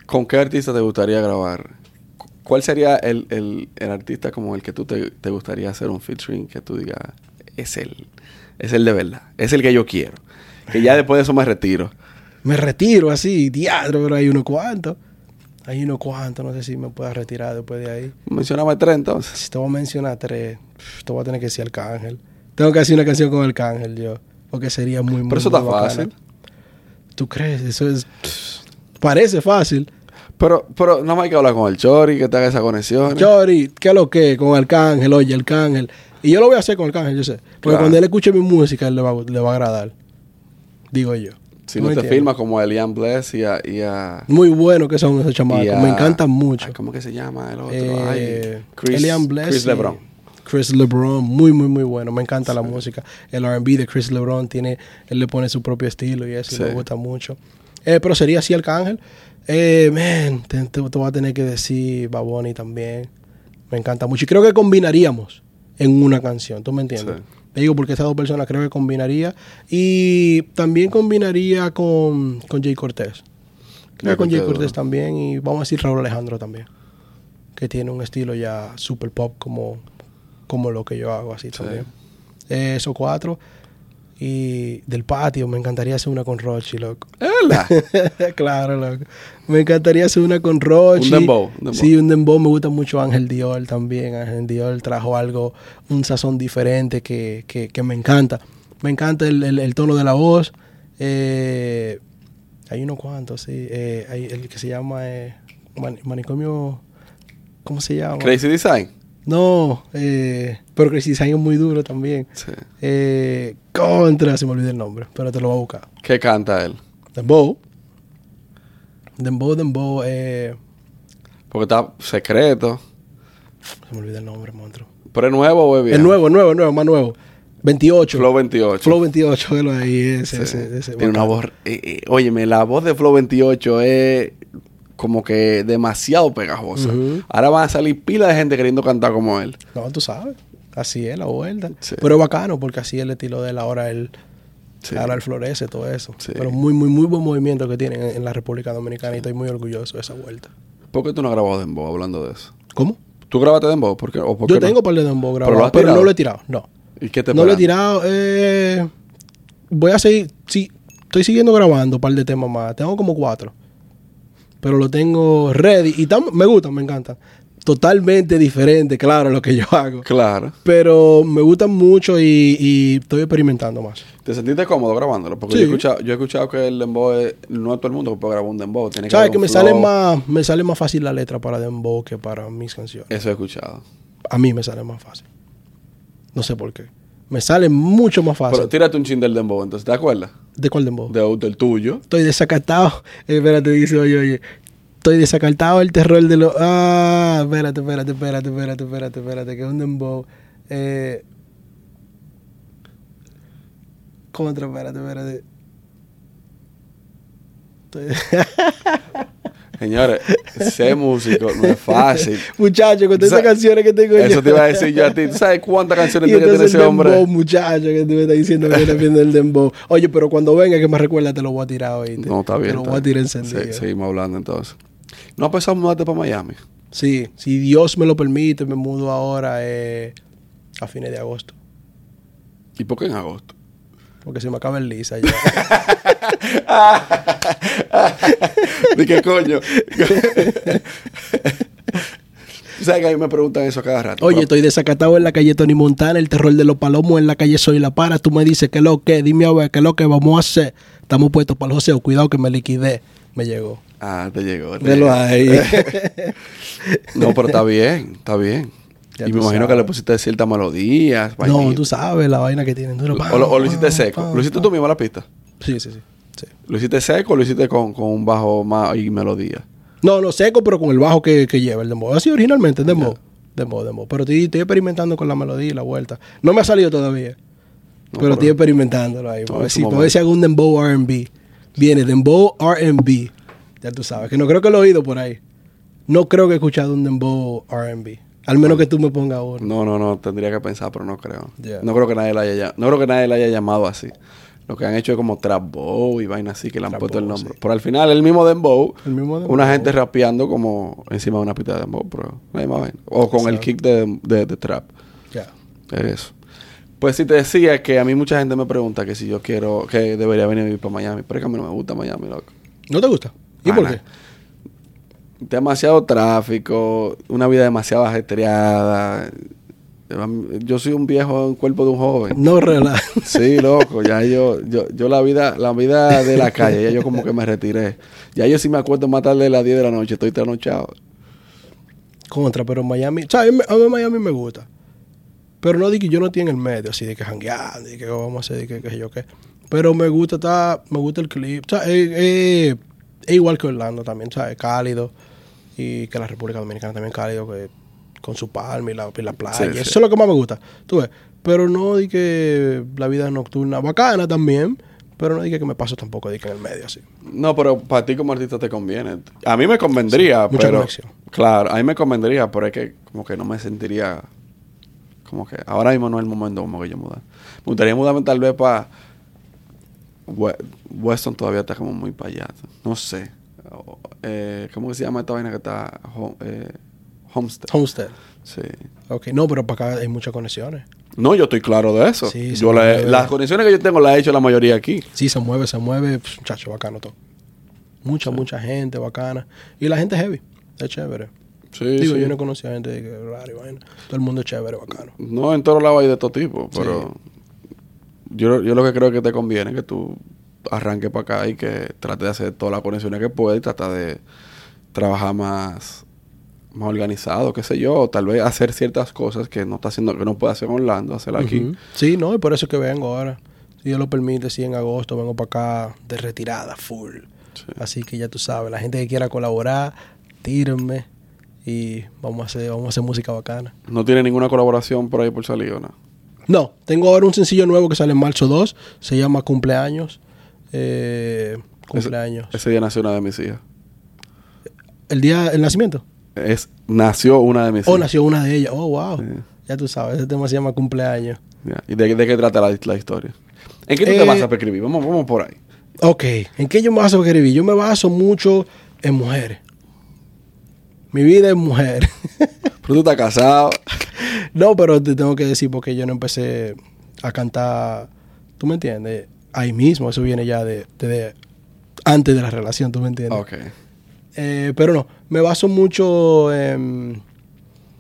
¿Con qué artista te gustaría grabar? Cu- ¿Cuál sería el, el, el artista como el que tú te, te gustaría hacer un featuring que tú digas, es él, es el de verdad, es el que yo quiero? Que ya después de eso me retiro. Me retiro así, diadro, pero hay unos cuantos. Hay unos cuantos, no sé si me pueda retirar después de ahí. Mencionaba tres entonces. Si te voy a mencionar tres, te voy a tener que decir Arcángel. Tengo que hacer una canción con Arcángel yo. Porque sería muy, muy Pero eso muy está bacana. fácil. ¿Tú crees? Eso es... parece fácil. Pero, pero no más hay que hablar con el Chori, que te haga esa conexión. Chori, ¿qué es lo que? Con Arcángel, oye, Arcángel. Y yo lo voy a hacer con Arcángel, yo sé. Porque Claro. cuando él escuche mi música, él le va, a- le va a agradar. Digo yo. si ¿Tú no te filmas como a Elian Bless y a... Y a Muy bueno que son esos chamacos. a- Me encantan mucho. ay, ¿Cómo que se llama el otro? Eh, Ay, Chris, Elian Bless Chris y- LeBron. Chris LeBron, muy, muy, muy bueno. Me encanta la música. El RB de Chris LeBron tiene, él le pone su propio estilo y eso y Sí. me gusta mucho. Eh, pero sería así Arcángel. Eh, man, te, te- te voy a tener que decir Baboni también. Me encanta mucho. Y creo que combinaríamos en una canción. ¿Tú me entiendes? Sí. Te digo porque estas dos personas creo que combinaría. Y también combinaría con, con Jay Cortés. Creo que con Jay Cortés, también. Y vamos a decir Raúl Alejandro también. Que tiene un estilo ya super pop como, como lo que yo hago así también. Eh, esos cuatro. Y del patio, me encantaría hacer una con Rochi, loco. Claro, loco. Me encantaría hacer una con Rochi. Un dembow, un dembow. Sí, un dembow. Me gusta mucho Ángel Dior también. Ángel Dior trajo algo, un sazón diferente que, que, que me encanta. Me encanta el, el- el tono de la voz. Eh, hay unos cuantos, sí. Eh, hay el que se llama eh, Man- Manicomio... ¿Cómo se llama? Crazy Design. No, eh, pero Crazy Design es muy duro también. Sí. Eh, contra, se me olvidó el nombre, pero te lo voy a buscar. ¿Qué canta él? Dembow. Dembow, Dembow, eh, Porque está secreto. se me olvidó el nombre, monstruo. ¿Pero es nuevo o es viejo? El nuevo, el nuevo, el nuevo, más nuevo. 28. Flow 28. Flow 28, velo ahí, ese, Sí. ese, ese. Tiene una bacano. voz... eh, eh, óyeme, la voz de Flow 28 es como que demasiado pegajosa. Ahora van a salir pila de gente queriendo cantar como él. No, tú sabes. Así es la vuelta. Sí. Pero es bacano porque así es el estilo de él. Ahora él, Sí. ahora él florece todo eso. Sí. Pero muy, muy, muy buen movimiento que tienen en, la República Dominicana y estoy muy orgulloso de esa vuelta. ¿Por qué tú no has grabado Dembow hablando de eso? ¿Cómo? ¿Tú grabaste Dembow? ¿Por qué? ¿O por Yo no? tengo par de dembow ¿Pero grabado, pero, no lo he tirado. No. ¿Y qué te No lo he tirado. Eh, voy a seguir, sí, estoy siguiendo grabando un par de temas más. Tengo como cuatro. Pero lo tengo ready y tam- me gustan, me encantan. Totalmente diferente, claro, a lo que yo hago. Claro. Pero me gustan mucho y, y estoy experimentando más. ¿Te sentiste cómodo grabándolo? Porque Sí. yo, he escuchado, yo he escuchado que el dembow es, no es todo el mundo que puede grabar un dembow. Tiene ¿Sabes que me sale, más, me sale más fácil la letra para Dembow que para mis canciones? Eso he escuchado. A mí me sale más fácil. No sé por qué. Me sale mucho más fácil. Pero tírate un chin del dembow, entonces, ¿te acuerdas? ¿De cuál Dembow? De- del tuyo. Estoy desacatado. Eh, espérate, dice, oye, oye. Estoy desacatado el terror de los. Ah, espérate, espérate, espérate, espérate, espérate, espérate, que es un dembow. Eh. Contra, espérate, espérate. Estoy- Señores, ser músico no es fácil. Muchacho, con todas Sa- esas canciones que tengo Eso yo. te iba a decir yo a ti. ¿Tú sabes cuántas canciones Y tiene ese el hombre? dembow, muchacho, que tú me estás diciendo que viene viendo el dembow. Oye, pero cuando venga que me recuerda, te lo voy a tirar hoy. No, está bien. Te lo voy a tirar encendido. Se- seguimos hablando entonces. ¿No has pensado mudarte para Miami? Sí, si Dios me lo permite, me mudo ahora eh, a fines de agosto. ¿Y por qué en agosto? Porque se me acaba el lisa ya. ¿De qué coño? ¿Sabes que a mí me preguntan eso cada rato? Oye, estoy desacatado en la calle Tony Montana, el terror de los palomos en la calle Soy la Para. Tú me dices que lo que, dime a ver qué lo que vamos a hacer. Estamos puestos para el joseo, cuidado que me liquidé. Me llegó. Ah, te llegó. te Velo llegó. ahí. No, pero está bien, está bien. Ya y me imagino que le pusiste ciertas melodías. no, tú sabes la vaina que tienen. Lo- O, lo, o lo hiciste seco. ¿Lo hiciste tú mismo la pista? Sí, sí, sí. sí. ¿Lo hiciste seco o lo hiciste con, con un bajo más y melodía? No, no seco, pero con el bajo que, que lleva el dembow. Así originalmente, dembow. Dembow, dembow. Pero estoy, estoy experimentando con la melodía y la vuelta. No me ha salido todavía. No, pero, estoy experimentándolo ahí. Para ver, si, para ver si hago un dembow R&B. Viene dembow R&B. Ya tú sabes. Que no creo que lo he oído por ahí. No creo que he escuchado un dembow R&B. Al menos que tú me pongas uno. No, no, no, tendría que pensar, pero no creo. No creo que nadie la haya no creo que nadie la haya llamado así. Lo que han hecho es como trap bow y vaina así que le han puesto el nombre. sí. Pero al final el mismo dembow, El mismo dembow. una gente rapeando como encima de una pista de dembow, pero hay más vaina. O con el kick de, de, de trap. Ya. Eso. Pues si te decía que a mí mucha gente me pregunta que si yo quiero, que debería venir a vivir para Miami, pero es que a mí no me gusta Miami, loco. ¿No te gusta? ¿Y Ah, por qué? Demasiado tráfico, una vida demasiado ajetreada. Yo soy un viejo en cuerpo de un joven. No relaja. Sí, loco, ya yo, yo, yo la vida, la vida de la calle, ya yo como que me retiré. Ya yo sí me acuerdo más tarde de las 10 de la noche, estoy trasnochado. Contra, pero Miami... O sea, a mí, a mí Miami me gusta. Pero no di que yo no estoy en el medio, así de que jangueando, de que vamos a hacer, de que qué sé yo qué. Pero me gusta estar, me gusta el clip. O sea, es igual que Orlando también, ¿sabes? Cálido. Y que la República Dominicana también cálido, que con su palma y la, y la playa. Sí, sí. Eso es lo que más me gusta. Tú ves. Pero no di que la vida nocturna, bacana también. Pero no di que me paso tampoco di que en el medio así. No, pero para ti como artista te conviene. A mí me convendría, Sí, mucha pero... conexión. Claro, a mí me convendría, pero es que como que no me sentiría... Como que ahora mismo no es el momento como que yo mudar. Me gustaría mudarme tal vez para... Weston todavía está como muy para allá. No sé. Eh, ¿Cómo se llama esta vaina que está? Ho- eh, Homestead. Homestead. Sí. Ok, no, pero para acá hay muchas conexiones. No, yo estoy claro de eso. Sí, yo la las conexiones que yo tengo las he hecho la mayoría aquí. Sí, se mueve, se mueve, muchacho, bacano todo. Mucha, mucha gente bacana. Y la gente heavy, es chévere. Sí, Digo, sí. yo no conocía gente de que raro y vaina. Todo el mundo es chévere, bacano. No, en todos lados hay de todo tipo, pero yo, yo lo que creo que te conviene es que tú arranques para acá y que trates de hacer todas las conexiones que puedas y tratar de trabajar más, más organizado, qué sé yo, o tal vez hacer ciertas cosas que no está haciendo, que no puede hacer en Orlando, hacerla aquí. Ujú. Sí, no, y por eso es que vengo ahora. Si Dios lo permite, sí, en agosto vengo para acá de retirada, full. Sí. Así que ya tú sabes, la gente que quiera colaborar, tírenme y vamos a hacer, vamos a hacer música bacana. No tiene ninguna colaboración por ahí por salir, ¿o no? No, tengo ahora un sencillo nuevo que sale en marzo 2, se llama Cumpleaños. Eh, cumpleaños. Ese día nació una de mis hijas. El día, el nacimiento. Es, nació una de mis Oh, hijas. nació una de ellas. Oh, wow. Sí. Ya tú sabes, ese tema se llama cumpleaños. ¿Y de, de qué trata la, la historia? ¿En qué tú te Eh, vas a escribir? Vamos, vamos por ahí. Ok, ¿en qué yo me baso a escribir? Yo me baso mucho en mujeres. Mi vida es mujer. Pero tú estás casado. no, pero te tengo que decir porque yo no empecé a cantar, ¿tú me entiendes? Ahí mismo. Eso viene ya de, de- antes de la relación, ¿tú me entiendes? Eh, pero no, me baso mucho en,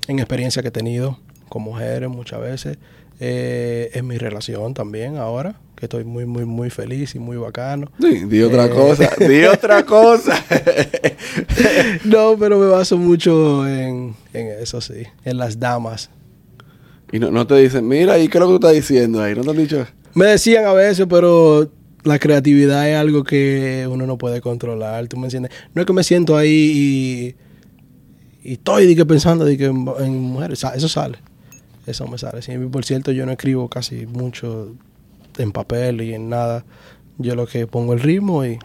en experiencia que he tenido con mujeres muchas veces. Eh, en mi relación también ahora, que estoy muy, muy, muy feliz y muy bacano. Di, di otra Eh. cosa, di otra cosa. no, pero me baso mucho en, en eso, sí. En las damas. y no, no te dicen, mira, ¿y qué es lo que tú estás diciendo ahí? ¿No te han dicho? Me decían a veces, pero la creatividad es algo que uno no puede controlar, ¿tú me entiendes? No es que me siento ahí y, y estoy de que pensando de que en, en mujeres, eso sale, eso me sale. Sí, por cierto, yo no escribo casi mucho en papel y en nada. Yo lo que pongo el ritmo y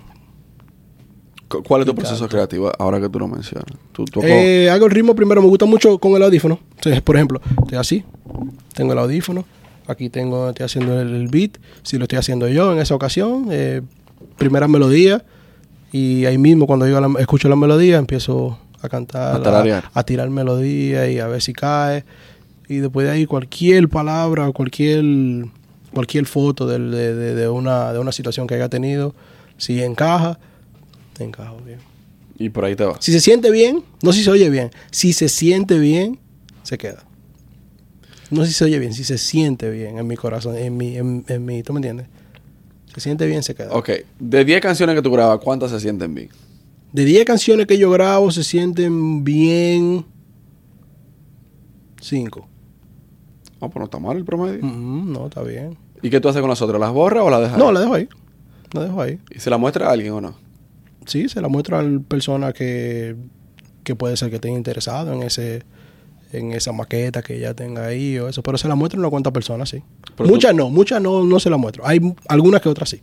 Cu- ¿Cuál es tu proceso canto. creativo ahora que tú lo mencionas? Tú, tú- Eh, hago el ritmo primero, me gusta mucho con el audífono. Entonces, por ejemplo, estoy así, tengo el audífono, aquí tengo, estoy haciendo el, beat, si lo estoy haciendo yo en esa ocasión, eh, primera melodía, y ahí mismo cuando yo la- escucho la melodía empiezo a cantar, A tirar melodía y a ver si cae, y después de ahí cualquier palabra o cualquier, cualquier foto de, de- de una, de una situación que haya tenido, si encaja, encajo bien. y por ahí te vas. Si se siente bien, no si se oye bien. Si se siente bien, se queda. No si se oye bien, si se siente bien en mi corazón, en mi, en, en mi, ¿tú me entiendes? Se siente bien, se queda. Ok, de 10 canciones que tú grabas, ¿cuántas se sienten bien? De 10 canciones que yo grabo, se sienten bien 5. No, pues no está mal el promedio. no, está bien. ¿Y qué tú haces con las otras? ¿Las borras o las dejas? No, ahí? la dejo ahí. La dejo ahí. ¿Y se la muestra a alguien o no? Sí, se la muestro a la persona que, que puede ser que esté interesado en ese en esa maqueta que ella tenga ahí o eso, pero se la muestro a una cuanta personas, sí. Pero muchas no, muchas no, no se la muestro. Hay algunas que otras sí.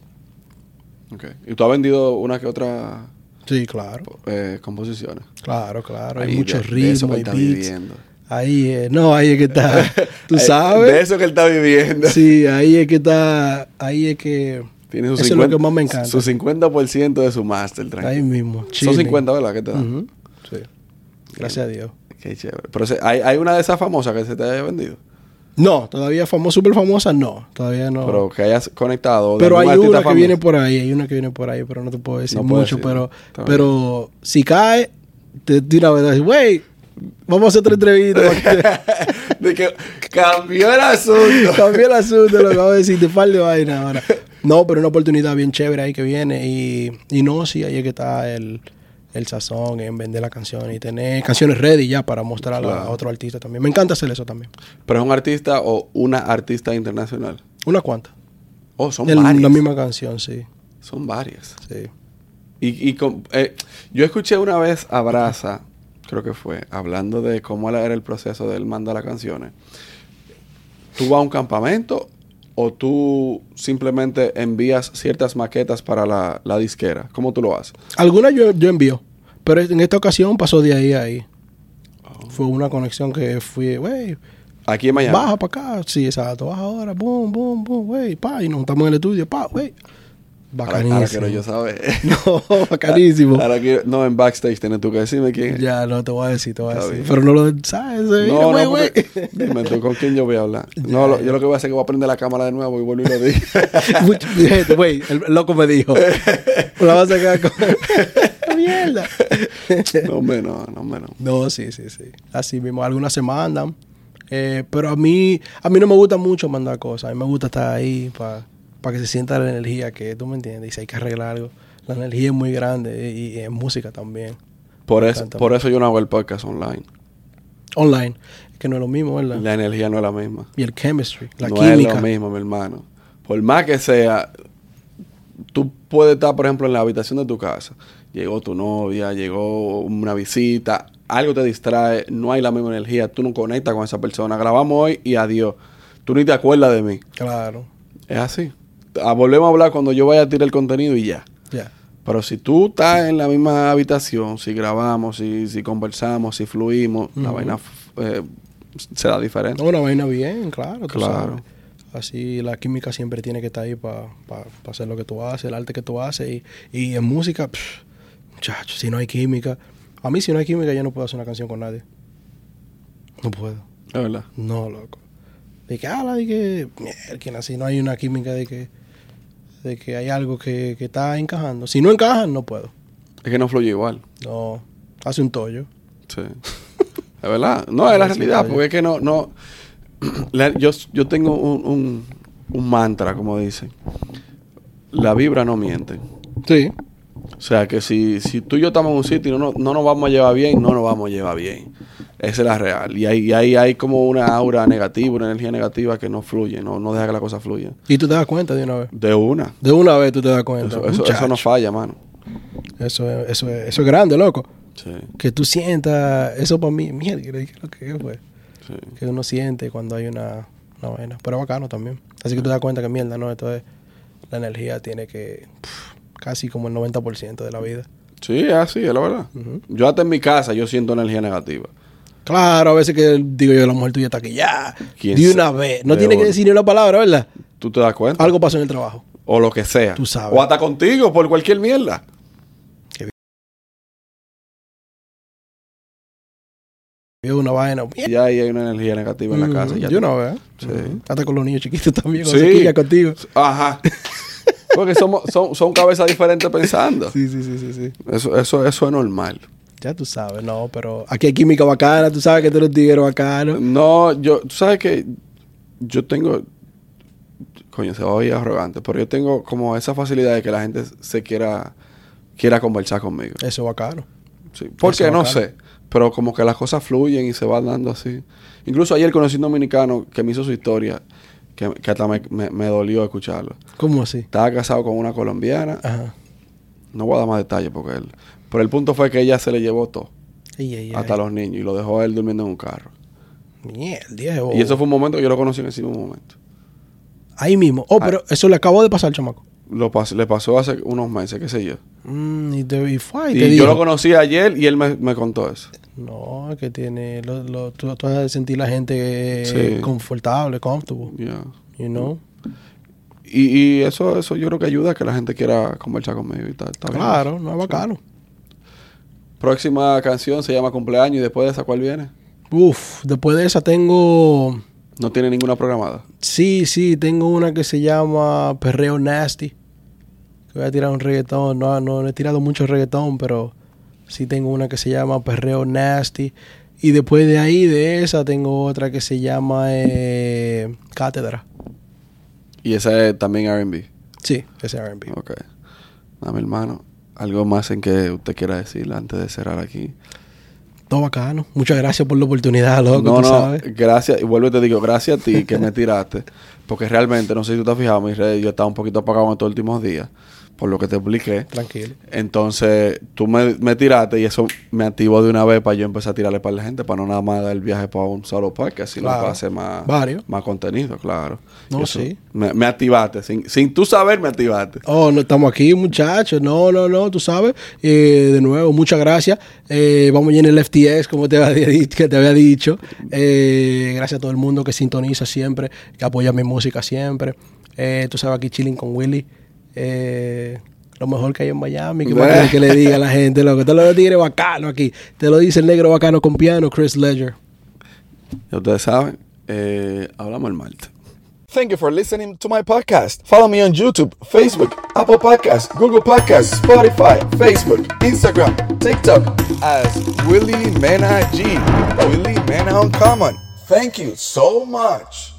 Ok. ¿Y tú has vendido una que otra Sí, claro. eh, composiciones? Claro, claro. Ahí, Hay muchos ritmos que y él está beats. viviendo. Ahí, eh, no, ahí es que está. Tú sabes. De eso que él está viviendo. Sí, ahí es que está. Ahí es que. Tiene su Eso 50, es lo que más me encanta. Su 50% de su máster, tranquilo. Ahí mismo. Son chilling. 50, ¿verdad? ¿Qué te da? Ujú, Sí. Gracias a Dios. Qué chévere. Pero se- ¿hay, hay una de esas famosas que se te haya vendido. No, todavía famosa, súper famosa, no. Todavía no. Pero que hayas conectado. de Pero hay una que viene por ahí, hay una que viene por ahí, pero no te puedo decir No mucho, decir, pero, pero si cae, te de una vez, güey, vamos a hacer otra entrevista. de que cambió el asunto. Cambié el asunto, lo que vamos a decir, te falta de vaina ahora. No, pero una oportunidad bien chévere ahí que viene y, y no, sí, ahí es que está el, el sazón en vender la canción y tener canciones ready ya para mostrar a, otro artista también. Me encanta hacer eso también. Pero es un artista o una artista internacional. Una cuanta. Oh, son El- varias. la misma canción, sí, Son varias. sí. Y, y con- eh, yo escuché una vez a Brasa, creo que fue, hablando de cómo era el proceso de él mandar las canciones. ¿Tú vas a un campamento o tú simplemente envías ciertas maquetas para la, la disquera? ¿Cómo tú lo haces? Algunas yo, yo envío, pero en esta ocasión pasó de ahí a ahí. Oh. Fue una conexión que fui, güey, Aquí en Miami. baja para acá. Sí, exacto, baja ahora, boom, boom, boom, güey, pa, y nos juntamos en el estudio, pa, güey. Ahora, Bacanísimo. ahora quiero yo saber. No, bacanísimo. Ahora quiero- no, en backstage tienes tú que decirme quién. Ya, no te voy a decir, te voy a decir. bien. Pero no lo sabes, eh, No, güey, no, güey. porque- dime tú con quién yo voy a hablar. No, lo- yo lo que voy a hacer es que voy a prender la cámara de nuevo y vuelvo y lo digo. Güey, el loco me dijo. La vas a sacar con. Mierda. no, hombre, no, no, hombre, no. No, sí, sí, sí. Así mismo. Algunas se mandan. Eh, pero a mí, a mí no me gusta mucho mandar cosas. A mí me gusta estar ahí para que se sienta la energía que tú me entiendes. Y si hay que arreglar algo, la energía es muy grande y, y en música también. Por encanta por eso yo no hago el podcast online. Online, es que no es lo mismo, ¿verdad? La energía no es la misma. Y el chemistry, la no química. es lo mismo, mi hermano. Por más que sea, tú puedes estar, por ejemplo, en la habitación de tu casa. Llegó tu novia, llegó una visita, algo te distrae, no hay la misma energía, tú no conectas con esa persona. Grabamos hoy y adiós. Tú ni te acuerdas de mí. Claro, Es así. Ah, volvemos a hablar cuando yo vaya a tirar el contenido y ya. Pero si tú estás en la misma habitación, si grabamos, si, si conversamos, si fluimos, la vaina eh, será diferente. No, una vaina bien, claro. Claro. sabes. Así la química siempre tiene que estar ahí para hacer lo que tú haces, el arte que tú haces. Y, y en música, pff, muchacho, si no hay química. A mí, si no hay química, yo no puedo hacer una canción con nadie. No puedo. Es verdad. No, loco. De que, ala, de que, mierda, así no hay una química de que. De que hay algo que, que está encajando. Si no encajan, no puedo. Es que no fluye igual. No, hace un tollo. Sí. es verdad. No, es la realidad, porque es que no, no. La- yo, yo tengo un, un, un mantra, como dicen. La vibra no miente. Sí. O sea que si, si tú y yo estamos en un sitio y no, no, no nos vamos a llevar bien, no nos vamos a llevar bien. Esa es la real. Y ahí, y ahí hay como una aura negativa, una energía negativa que no fluye, no, no deja que la cosa fluya. Y tú te das cuenta de una vez. De una. De una vez tú te das cuenta. Eso, eso, no falla, mano. Eso es, eso es, eso es grande, loco. Sí, Que tú sientas, eso para mí, mierda, ¿qué es lo que fue? sí. Que uno siente cuando hay una, una vaina. Pero bacano también. Así que tú te das cuenta que mierda, ¿no? Esto es, la energía tiene que, pff, casi como el 90% de la vida. Sí, así, es la verdad. Yo hasta en mi casa yo siento energía negativa. Claro, a veces que digo yo, la mujer tuya está aquí ya, ¿Quién de una vez. No tiene que decir ni una palabra, ¿verdad? ¿Tú te das cuenta? Algo pasó en el trabajo. O lo que sea. Tú sabes. O hasta contigo, por cualquier mierda. Una vaina. mierda. Y ahí hay una energía negativa en la casa. Mm, ya de tú- una vez. Sí. Ujú. Hasta con los niños chiquitos también, Sí. contigo. Ajá. Porque somos, son, son cabezas diferentes pensando. Sí, sí, sí, sí, sí. Eso, eso, eso es normal. Ya tú sabes, no, pero aquí hay química bacana, tú sabes que tú eres tigre bacano. No, yo, tú sabes que yo tengo, coño, se va a oír arrogante, pero yo tengo como esa facilidad de que la gente se quiera, quiera conversar conmigo. Eso es bacano. Sí. Porque no sé, pero como que las cosas fluyen y se van dando así. Incluso ayer conocí un dominicano que me hizo su historia, que, que hasta me, me- me dolió escucharlo. ¿Cómo así? Estaba casado con una colombiana, Ajá. no voy a dar más detalles porque él... Pero el punto fue que ella se le llevó todo, Ay, ay, ay. hasta los niños, y lo dejó a él durmiendo en un carro. Mierda. Y eso fue un momento que yo lo conocí en ese mismo momento. Ahí mismo. Oh, Ah. pero eso le acabó de pasar al chamaco. Lo pas- le pasó hace unos meses, qué sé yo. Mm, y, te, y fue y Y, te yo dijo. lo conocí ayer y él me, me contó eso. No, es que tiene. Lo, lo- tú, tú has de sentir la gente eh, Sí. confortable, comfortable. Yeah. You know? Y, y eso, eso yo creo que ayuda a que la gente quiera conversar conmigo y tal. Bien. Claro, no es bacano. Próxima canción se llama Cumpleaños y después de esa, ¿cuál viene? Uf, después de esa tengo. No tiene ninguna programada. Sí, sí, tengo una que se llama Perreo Nasty. Voy a tirar un reggaetón. No, no, no he tirado mucho reggaetón, pero sí tengo una que se llama Perreo Nasty. Y después de ahí, de esa, tengo otra que se llama eh, Cátedra. Y esa es también RB. Sí, ese R&B. Ok. Dame, hermano. Algo más en que usted quiera decir antes de cerrar aquí. Todo bacano. Muchas gracias por la oportunidad, loco, no, tú no, sabes. gracias. Y vuelvo y te digo, gracias a ti que me tiraste. Porque realmente, no sé si tú te has fijado, mis redes, yo estaba un poquito apagado en estos últimos días. Por lo que te expliqué. Tranquilo. Entonces, tú me, me tiraste y eso me activó de una vez para yo empezar a tirarle para la gente, para no nada más dar el viaje para un solo podcast, sino Claro. para hacer más, Varios. más contenido, claro. No, eso sí. Me, me activaste, sin, sin tú saber, me activaste. Oh, no estamos aquí, muchachos. No, no, no, tú sabes. Eh, de nuevo, muchas gracias. Eh, vamos en el FTX, como te había dicho. Que te había dicho. Eh, gracias a todo el mundo que sintoniza siempre, que apoya mi música siempre. Eh, tú sabes, aquí chilling con Willy. Eh, lo mejor que hay en Miami. ¿Qué más que le diga a la gente? Loco, te lo tigre bacano aquí. Te lo dice el negro bacano con piano, Chris Ledger. Ya ustedes saben, eh, hablamos el martes. Thank you for listening to my podcast. Follow me on YouTube, Facebook, Apple Podcasts, Google Podcasts, Spotify, Facebook, Instagram, TikTok as Willie Mena G. Willie Mena Uncommon. Thank you so much.